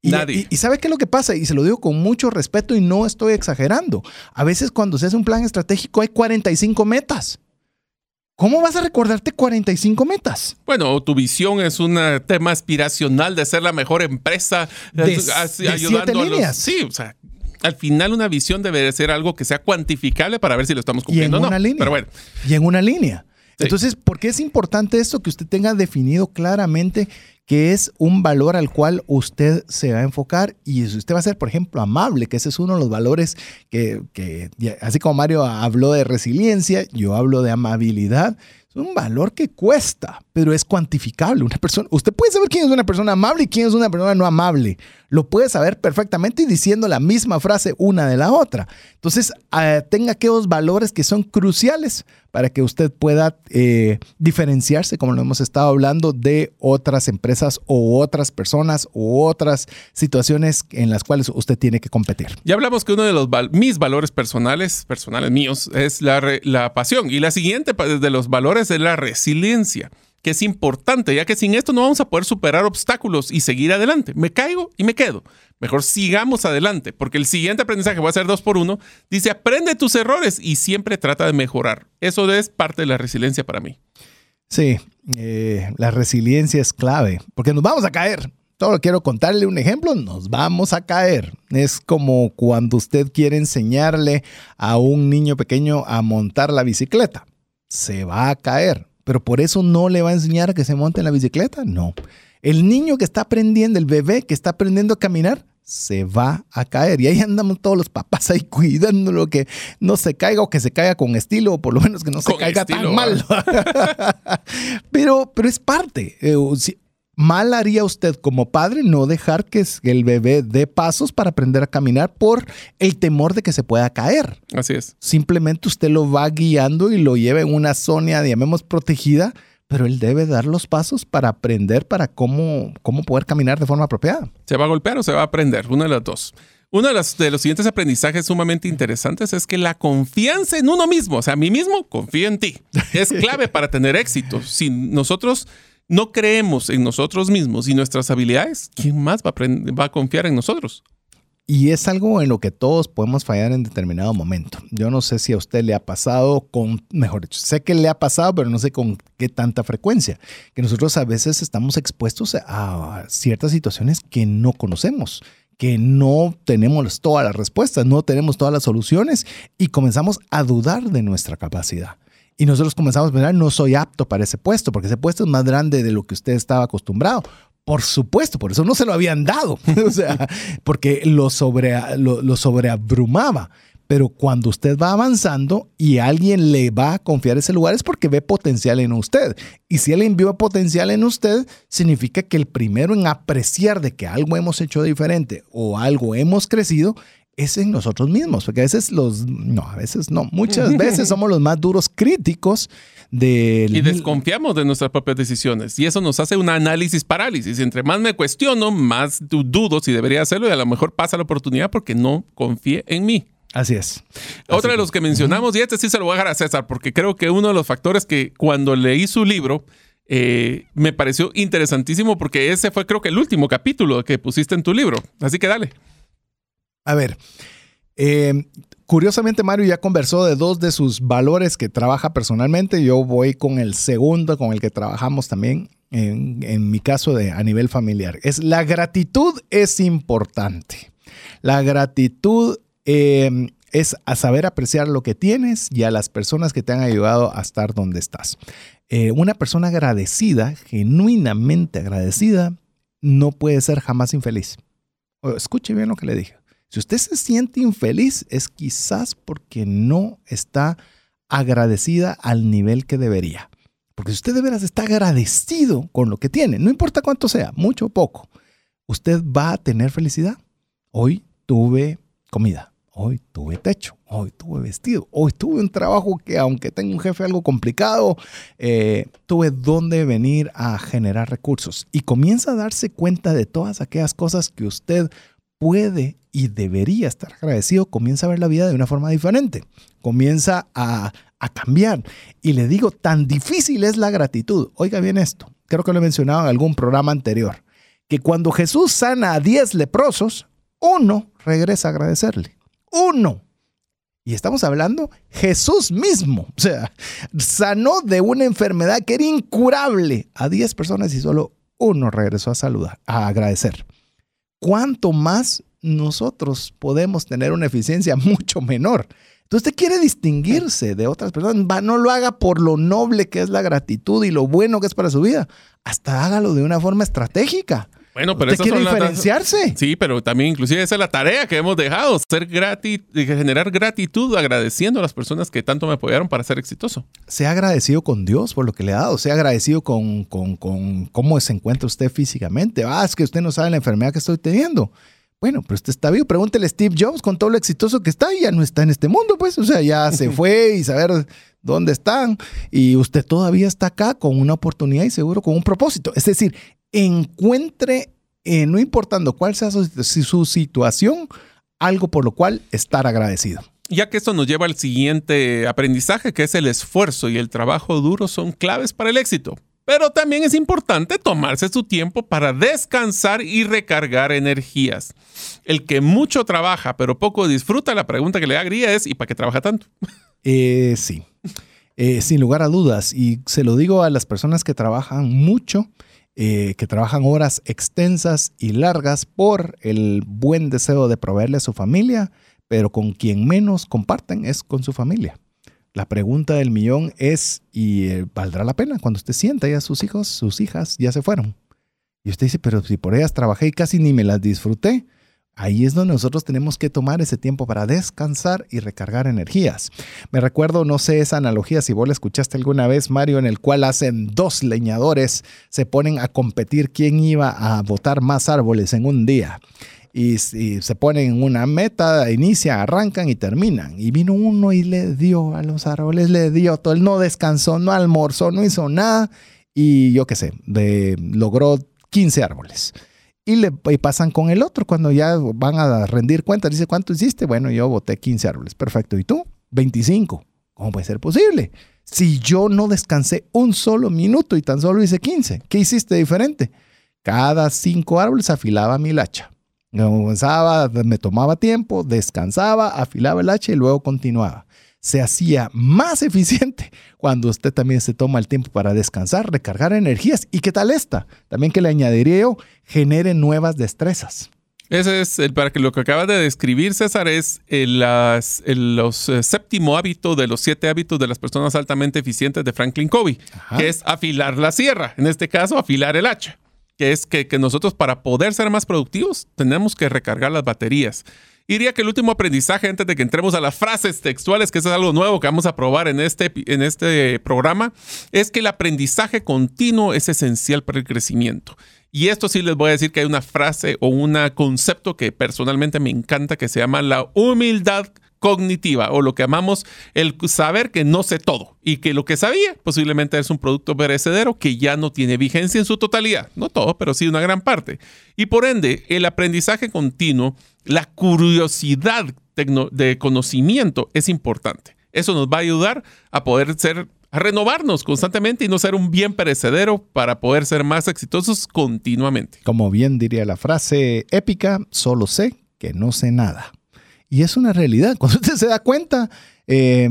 Y, sabe qué es lo que pasa, y se lo digo con mucho respeto y no estoy exagerando. A veces cuando se hace un plan estratégico hay 45 metas. ¿Cómo vas a recordarte 45 metas? Bueno, tu visión es un tema aspiracional de ser la mejor empresa, de, ayudando a líneas. Sí, o sea, al final una visión debe ser algo que sea cuantificable para ver si lo estamos cumpliendo o no. Línea. Pero bueno. Y en una línea. Entonces, ¿por qué es importante esto que usted tenga definido claramente que es un valor al cual usted se va a enfocar y si usted va a ser, por ejemplo, amable, que ese es uno de los valores que, que así como Mario habló de resiliencia, yo hablo de amabilidad es un valor que cuesta, pero es cuantificable. Una persona, usted puede saber quién es una persona amable y quién es una persona no amable. Lo puede saber perfectamente diciendo la misma frase una de la otra. Entonces, eh, tenga aquellos valores que son cruciales para que usted pueda eh, diferenciarse, como lo hemos estado hablando, de otras empresas o otras personas o otras situaciones en las cuales usted tiene que competir. Ya hablamos que uno de los mis valores personales, personales míos, es la, la pasión. Y la siguiente de los valores es la resiliencia que es importante, ya que sin esto no vamos a poder superar obstáculos y seguir adelante. Me caigo y me quedo. Mejor sigamos adelante, porque el siguiente aprendizaje, va a ser dos por uno, dice aprende tus errores y siempre trata de mejorar. Eso es parte de la resiliencia para mí. Sí, eh, la resiliencia es clave, porque nos vamos a caer. Solo quiero contarle un ejemplo, nos vamos a caer. Es como cuando usted quiere enseñarle a un niño pequeño a montar la bicicleta. Se va a caer pero por eso no le va a enseñar a que se monte en la bicicleta. No. El niño que está aprendiendo, el bebé que está aprendiendo a caminar, se va a caer. Y ahí andamos todos los papás ahí cuidándolo que no se caiga o que se caiga con estilo, o por lo menos que no se caiga tan mal. pero, pero es parte. Eh, Mal haría usted como padre no dejar que el bebé dé pasos para aprender a caminar por el temor de que se pueda caer. Así es. Simplemente usted lo va guiando y lo lleva en una zona, digamos, protegida, pero él debe dar los pasos para aprender para cómo, cómo poder caminar de forma apropiada. ¿Se va a golpear o se va a aprender? Una de las dos. Uno de los, de los siguientes aprendizajes sumamente interesantes es que la confianza en uno mismo, o sea, a mí mismo, confío en ti, es clave para tener éxito. Si nosotros no creemos en nosotros mismos y nuestras habilidades, ¿quién más va a, va a confiar en nosotros? Y es algo en lo que todos podemos fallar en determinado momento. Yo no sé si a usted le ha pasado con, mejor dicho, sé que le ha pasado, pero no sé con qué tanta frecuencia, que nosotros a veces estamos expuestos a ciertas situaciones que no conocemos que no tenemos todas las respuestas, no tenemos todas las soluciones y comenzamos a dudar de nuestra capacidad. Y nosotros comenzamos a pensar, no soy apto para ese puesto, porque ese puesto es más grande de lo que usted estaba acostumbrado. Por supuesto, por eso no se lo habían dado, o sea, porque lo, sobre, lo, sobreabrumaba. Pero cuando usted va avanzando y alguien le va a confiar ese lugar es porque ve potencial en usted. Y si él envió potencial en usted, significa que el primero en apreciar de que algo hemos hecho diferente o algo hemos crecido es en nosotros mismos, porque a veces los, no, a veces no, muchas veces somos los más duros críticos de... Y desconfiamos de nuestras propias decisiones y eso nos hace un análisis parálisis. Entre más me cuestiono, más dudo si debería hacerlo y a lo mejor pasa la oportunidad porque no confíe en mí. Así es. Otra de los que mencionamos, y este sí se lo voy a dejar a César, porque creo que uno de los factores que cuando leí su libro, eh, me pareció interesantísimo porque ese fue creo que el último capítulo que pusiste en tu libro. Así que dale. A ver, eh, curiosamente Mario ya conversó de dos de sus valores que trabaja personalmente. Yo voy con el segundo, con el que trabajamos también, en, mi caso de, a nivel familiar. Es la gratitud es importante. La gratitud em, es saber apreciar lo que tienes y a las personas que te han ayudado a estar donde estás. Eh, una persona agradecida, genuinamente agradecida, no puede ser jamás infeliz. Escuche bien lo que le dije. Si usted se siente infeliz, es quizás porque no está agradecida al nivel que debería. Porque si usted de veras está agradecido con lo que tiene, no importa cuánto sea, mucho o poco, usted va a tener felicidad. Hoy tuve comida, hoy tuve techo, hoy tuve vestido, hoy tuve un trabajo que aunque tengo un jefe algo complicado, eh, tuve donde venir a generar recursos. Y comienza a darse cuenta de todas aquellas cosas que usted puede y debería estar agradecido, comienza a ver la vida de una forma diferente, comienza a, cambiar. Y le digo, tan difícil es la gratitud. Oiga bien esto, creo que lo he mencionado en algún programa anterior, que cuando Jesús sana a 10 leprosos, uno regresa a agradecerle. Uno. Y estamos hablando Jesús mismo. O sea, sanó de una enfermedad que era incurable a 10 personas y solo uno regresó a saludar, a agradecer. ¿Cuánto más nosotros podemos tener una eficiencia mucho menor. Entonces usted quiere distinguirse de otras personas. No lo haga por lo noble que es la gratitud y lo bueno que es para su vida. Hasta hágalo de una forma estratégica. Bueno, pero ¿Usted quiere diferenciarse? Sí, pero también inclusive esa es la tarea que hemos dejado, ser gratis, generar gratitud agradeciendo a las personas que tanto me apoyaron para ser exitoso. Sea agradecido con Dios por lo que le ha dado, sea agradecido con, con, con cómo se encuentra usted físicamente. Ah, es que usted no sabe la enfermedad que estoy teniendo. Bueno, pero usted está vivo. Pregúntele a Steve Jobs con todo lo exitoso que está y ya no está en este mundo, pues. O sea, ya se fue y saber dónde están. Y usted todavía está acá con una oportunidad y seguro con un propósito. Es decir, encuentre, eh, no importando cuál sea su, su situación, algo por lo cual estar agradecido. Ya que esto nos lleva al siguiente aprendizaje, que es el esfuerzo y el trabajo duro son claves para el éxito. Pero también es importante tomarse su tiempo para descansar y recargar energías. El que mucho trabaja pero poco disfruta, la pregunta que le haría es, ¿y para qué trabaja tanto? Eh, sí, eh, sin lugar a dudas. Y se lo digo a las personas que trabajan mucho, eh, que trabajan horas extensas y largas por el buen deseo de proveerle a su familia, pero con quien menos comparten es con su familia. La pregunta del millón es, ¿y eh, valdrá la pena cuando usted sienta ya sus hijos, sus hijas ya se fueron? Y usted dice, pero si por ellas trabajé y casi ni me las disfruté. Ahí es donde nosotros tenemos que tomar ese tiempo para descansar y recargar energías. Me recuerdo, no sé esa analogía, si vos la escuchaste alguna vez, Mario, en el cual hacen dos leñadores, se ponen a competir quién iba a botar más árboles en un día y, se ponen una meta, inician, arrancan y terminan. Y vino uno y le dio a los árboles, le dio todo. Él no descansó, no almorzó, no hizo nada. Y yo qué sé, de, logró 15 árboles. Y, le, pasan con el otro cuando ya van a rendir cuentas. Dice, ¿cuánto hiciste? Bueno, yo boté 15 árboles. Perfecto. ¿Y tú? 25. ¿Cómo puede ser posible? Si yo no descansé un solo minuto y tan solo hice 15, ¿qué hiciste diferente? Cada cinco árboles afilaba mi hacha. Comenzaba, me tomaba tiempo, descansaba, afilaba el hacha y luego continuaba. Se hacía más eficiente cuando usted también se toma el tiempo para descansar, recargar energías. ¿Y qué tal esta? También que le añadiría yo, genere nuevas destrezas. Ese es el, para que lo que acaba de describir, César, es el, los eh, séptimo hábito de los siete hábitos de las personas altamente eficientes de Franklin Covey, que es afilar la sierra, en este caso, afilar el hacha que es que, nosotros para poder ser más productivos tenemos que recargar las baterías. Diría que el último aprendizaje antes de que entremos a las frases textuales, que eso es algo nuevo que vamos a probar en este, en este programa, es que el aprendizaje continuo es esencial para el crecimiento. Y esto sí les voy a decir que hay una frase o un concepto que personalmente me encanta que se llama la humildad cognitiva o lo que llamamos el saber que no sé todo y que lo que sabía posiblemente es un producto perecedero que ya no tiene vigencia en su totalidad, no todo, pero sí una gran parte. Y por ende, el aprendizaje continuo, la curiosidad de conocimiento es importante. Eso nos va a ayudar a poder ser a renovarnos constantemente y no ser un bien perecedero para poder ser más exitosos continuamente. Como bien diría la frase épica, solo sé que no sé nada. Y es una realidad. Cuando usted se da cuenta, eh,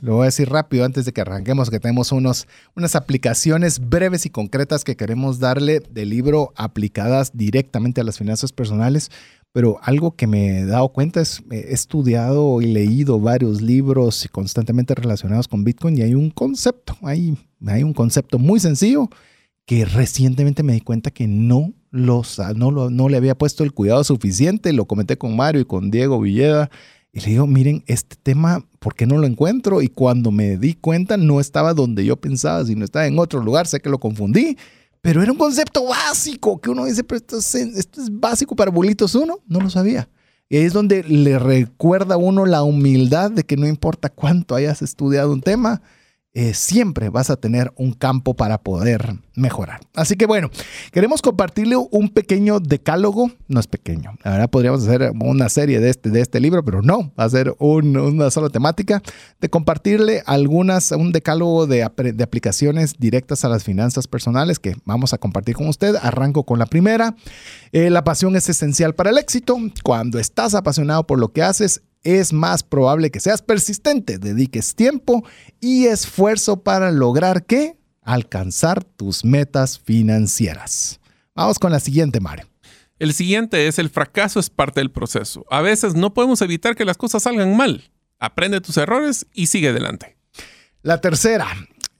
lo voy a decir rápido antes de que arranquemos, que tenemos unos, unas aplicaciones breves y concretas que queremos darle del libro aplicadas directamente a las finanzas personales. Pero algo que me he dado cuenta es, he estudiado y leído varios libros constantemente relacionados con Bitcoin y hay un concepto, hay, hay un concepto muy sencillo que recientemente me di cuenta que no los, no, no le había puesto el cuidado suficiente. Lo comenté con Mario y con Diego Villeda. Y le digo, miren, este tema, ¿por qué no lo encuentro? Y cuando me di cuenta, no estaba donde yo pensaba, sino estaba en otro lugar. Sé que lo confundí, pero era un concepto básico que uno dice, pero esto es, esto es básico para bolitos uno. No lo sabía. Y es donde le recuerda a uno la humildad de que no importa cuánto hayas estudiado un tema, eh, siempre vas a tener un campo para poder mejorar. Así que bueno, queremos compartirle un pequeño decálogo, no es pequeño, la verdad podríamos hacer una serie de este, de este libro, pero no, va a ser una sola temática, de compartirle algunas, un decálogo de, aplicaciones directas a las finanzas personales que vamos a compartir con usted. Arranco con la primera. Eh, la pasión es esencial para el éxito. Cuando estás apasionado por lo que haces, es más probable que seas persistente, dediques tiempo y esfuerzo para lograr que alcanzar tus metas financieras. Vamos con la siguiente, Mario. El siguiente es el fracaso es parte del proceso. A veces no podemos evitar que las cosas salgan mal. aprende tus errores y sigue adelante. La tercera,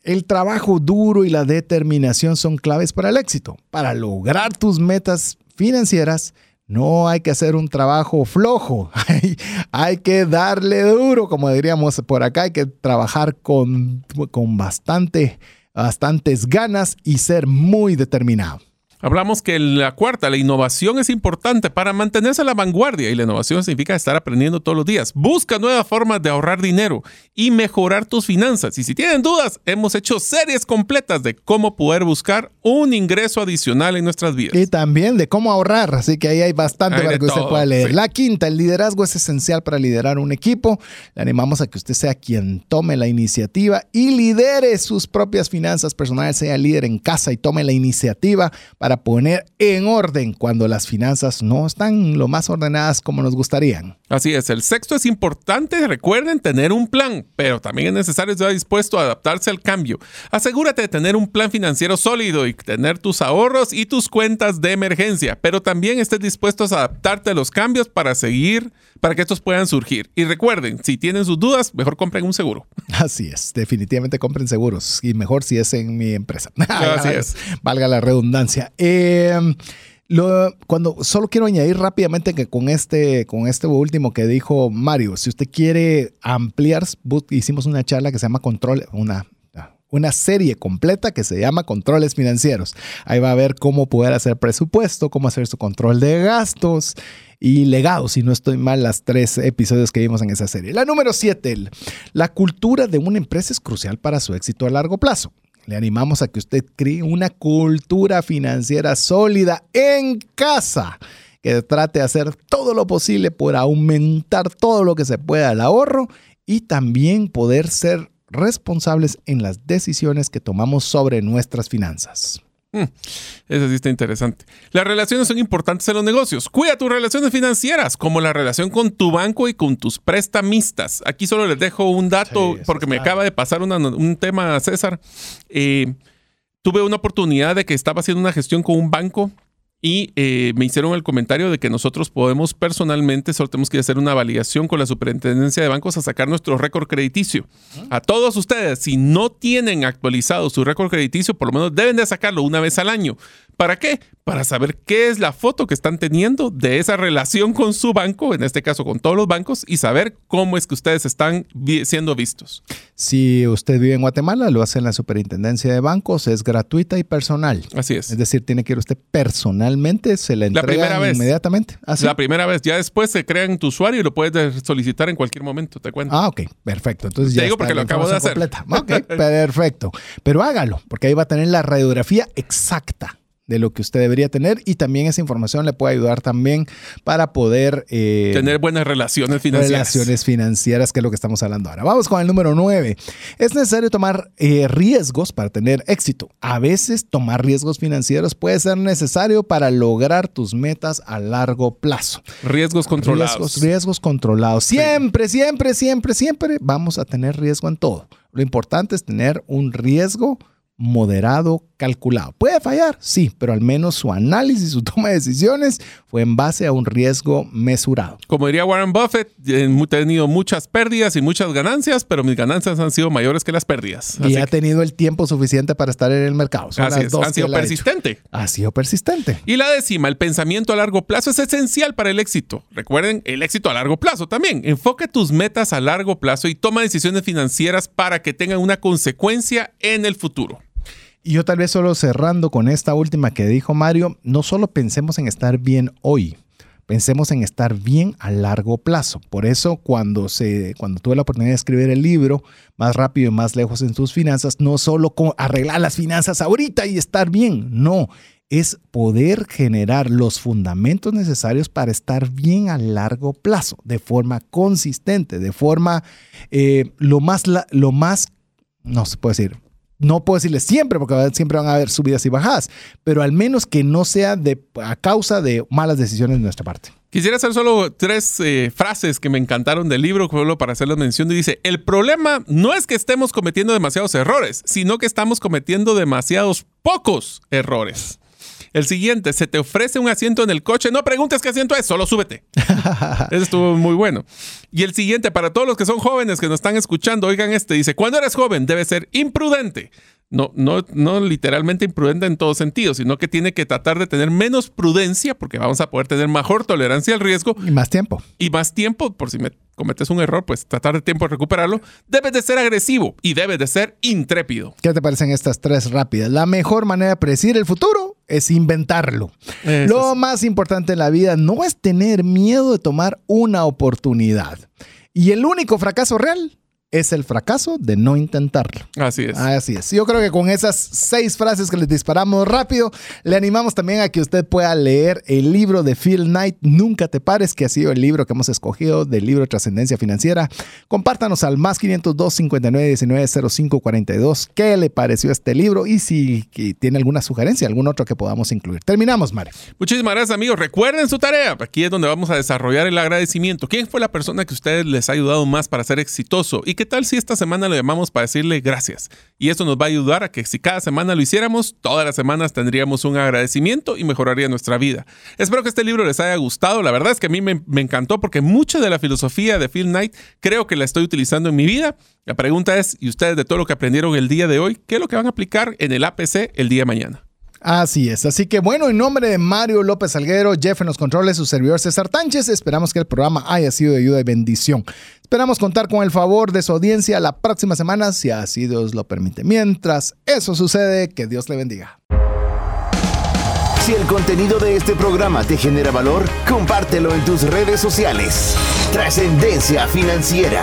el trabajo duro y la determinación son claves para el éxito. Para lograr tus metas financieras, no hay que hacer un trabajo flojo, hay, que darle duro, como diríamos por acá, hay que trabajar con, con bastante, bastantes ganas y ser muy determinado. Hablamos que la cuarta, la innovación es importante para mantenerse a la vanguardia y la innovación significa estar aprendiendo todos los días. Busca nuevas formas de ahorrar dinero y mejorar tus finanzas. Y si tienen dudas, hemos hecho series completas de cómo poder buscar un ingreso adicional en nuestras vidas. Y también de cómo ahorrar, así que ahí hay bastante para que usted pueda leer. La quinta, el liderazgo es esencial para liderar un equipo. Le animamos a que usted sea quien tome la iniciativa y lidere sus propias finanzas personales, sea líder en casa y tome la iniciativa para poner en orden cuando las finanzas no están lo más ordenadas como nos gustarían. Así es, el sexto es importante, recuerden tener un plan, pero también es necesario estar dispuesto a adaptarse al cambio. Asegúrate de tener un plan financiero sólido y tener tus ahorros y tus cuentas de emergencia, pero también estés dispuesto a adaptarte a los cambios para seguir, para que estos puedan surgir. Y recuerden, si tienen sus dudas, mejor compren un seguro. Así es, definitivamente compren seguros y mejor si es en mi empresa. Así es. Valga la redundancia. Eh, lo, cuando solo quiero añadir rápidamente que con este, con este último que dijo Mario, si usted quiere ampliar, hicimos una charla que se llama Control, una, una serie completa que se llama Controles Financieros. Ahí va a ver cómo poder hacer presupuesto, cómo hacer su control de gastos y legados, si no estoy mal, las tres episodios que vimos en esa serie. La número siete, la cultura de una empresa es crucial para su éxito a largo plazo. Le animamos a que usted cree una cultura financiera sólida en casa, que trate de hacer todo lo posible por aumentar todo lo que se pueda el ahorro y también poder ser responsables en las decisiones que tomamos sobre nuestras finanzas. Hmm, eso sí está interesante. Las relaciones son importantes en los negocios. Cuida tus relaciones financieras, como la relación con tu banco y con tus prestamistas. Aquí solo les dejo un dato, porque me acaba de pasar un tema, César. Eh, tuve una oportunidad de que estaba haciendo una gestión con un banco y eh, me hicieron el comentario de que nosotros podemos personalmente, solo tenemos que hacer una validación con la superintendencia de bancos a sacar nuestro récord crediticio. A todos ustedes, si no tienen actualizado su récord crediticio, por lo menos deben de sacarlo una vez al año. ¿Para qué? Para saber qué es la foto que están teniendo de esa relación con su banco, en este caso con todos los bancos, y saber cómo es que ustedes están siendo vistos. Si usted vive en Guatemala, lo hace en la Superintendencia de Bancos, es gratuita y personal. Así es. Es decir, tiene que ir usted personalmente, se le entrega la inmediatamente. ¿Ah, la primera vez, ya después se crean tu usuario y lo puedes solicitar en cualquier momento, te cuento. Ah, ok, perfecto. Entonces ya te digo porque lo acabo de hacer. Ok, perfecto. Pero hágalo, porque ahí va a tener la radiografía exacta de lo que usted debería tener y también esa información le puede ayudar también para poder eh, tener buenas relaciones financieras. Relaciones financieras, que es lo que estamos hablando ahora. Vamos con el número 9. Es necesario tomar eh, riesgos para tener éxito. A veces tomar riesgos financieros puede ser necesario para lograr tus metas a largo plazo. Riesgos controlados. Riesgos, riesgos controlados. Siempre, siempre, siempre, siempre vamos a tener riesgo en todo. Lo importante es tener un riesgo moderado, calculado. ¿Puede fallar? Sí, pero al menos su análisis, su toma de decisiones fue en base a un riesgo mesurado. Como diría Warren Buffett, he tenido muchas pérdidas y muchas ganancias, pero mis ganancias han sido mayores que las pérdidas. y ha tenido el tiempo suficiente para estar en el mercado. así es, han sido persistente. Ha sido persistente. Y la décima, el pensamiento a largo plazo es esencial para el éxito. Recuerden, el éxito a largo plazo también. Enfoque tus metas a largo plazo y toma decisiones financieras para que tengan una consecuencia en el futuro. Y yo tal vez solo cerrando con esta última que dijo Mario, no solo pensemos en estar bien hoy, pensemos en estar bien a largo plazo. Por eso cuando, se, cuando tuve la oportunidad de escribir el libro, Más rápido y más lejos en tus finanzas, no solo con arreglar las finanzas ahorita y estar bien, no, es poder generar los fundamentos necesarios para estar bien a largo plazo, de forma consistente, de forma eh, lo, más, lo más, no se puede decir, no puedo decirles siempre, porque siempre van a haber subidas y bajadas, pero al menos que no sea de, a causa de malas decisiones de nuestra parte. Quisiera hacer solo tres eh, frases que me encantaron del libro, solo para hacerles mención. Y dice, el problema no es que estemos cometiendo demasiados errores, sino que estamos cometiendo demasiados pocos errores. El siguiente, se te ofrece un asiento en el coche, no preguntes qué asiento es, solo súbete. Eso estuvo muy bueno. Y el siguiente, para todos los que son jóvenes que nos están escuchando, oigan este, dice, cuando eres joven debe ser imprudente no, no, no literalmente imprudente en todo sentido, sino que tiene que tratar de tener menos prudencia porque vamos a poder tener mejor tolerancia al riesgo. Y más tiempo. Y más tiempo, por si me cometes un error, pues tratar de tiempo de recuperarlo. Debes de ser agresivo y debes de ser intrépido. ¿Qué te parecen estas tres rápidas? La mejor manera de predecir el futuro es inventarlo. Lo más importante en la vida no es tener miedo de tomar una oportunidad. Y el único fracaso real es el fracaso de no intentarlo. Así es. Así es. Yo creo que con esas seis frases que les disparamos rápido, le animamos también a que usted pueda leer el libro de Phil Knight, Nunca te pares, que ha sido el libro que hemos escogido del libro Trascendencia Financiera. Compártanos al más 502 59 19 05 42 qué le pareció este libro y si tiene alguna sugerencia, algún otro que podamos incluir. Terminamos, Mario. Muchísimas gracias, amigos. Recuerden su tarea. Aquí es donde vamos a desarrollar el agradecimiento. ¿Quién fue la persona que ustedes les ha ayudado más para ser exitoso? ¿Y qué tal si esta semana lo llamamos para decirle gracias? Y esto nos va a ayudar a que si cada semana lo hiciéramos, todas las semanas tendríamos un agradecimiento y mejoraría nuestra vida. Espero que este libro les haya gustado. La verdad es que a mí me, me encantó porque mucha de la filosofía de Phil Knight creo que la estoy utilizando en mi vida. La pregunta es, ¿y ustedes de todo lo que aprendieron el día de hoy, qué es lo que van a aplicar en el APC el día de mañana? Así es. Así que bueno, en nombre de Mario López Salguero, Jeff en los controles, su servidor César Tánchez, esperamos que el programa haya sido de ayuda y bendición. Esperamos contar con el favor de su audiencia la próxima semana, si así Dios lo permite. Mientras eso sucede, que Dios le bendiga. Si el contenido de este programa te genera valor, compártelo en tus redes sociales. Trascendencia financiera.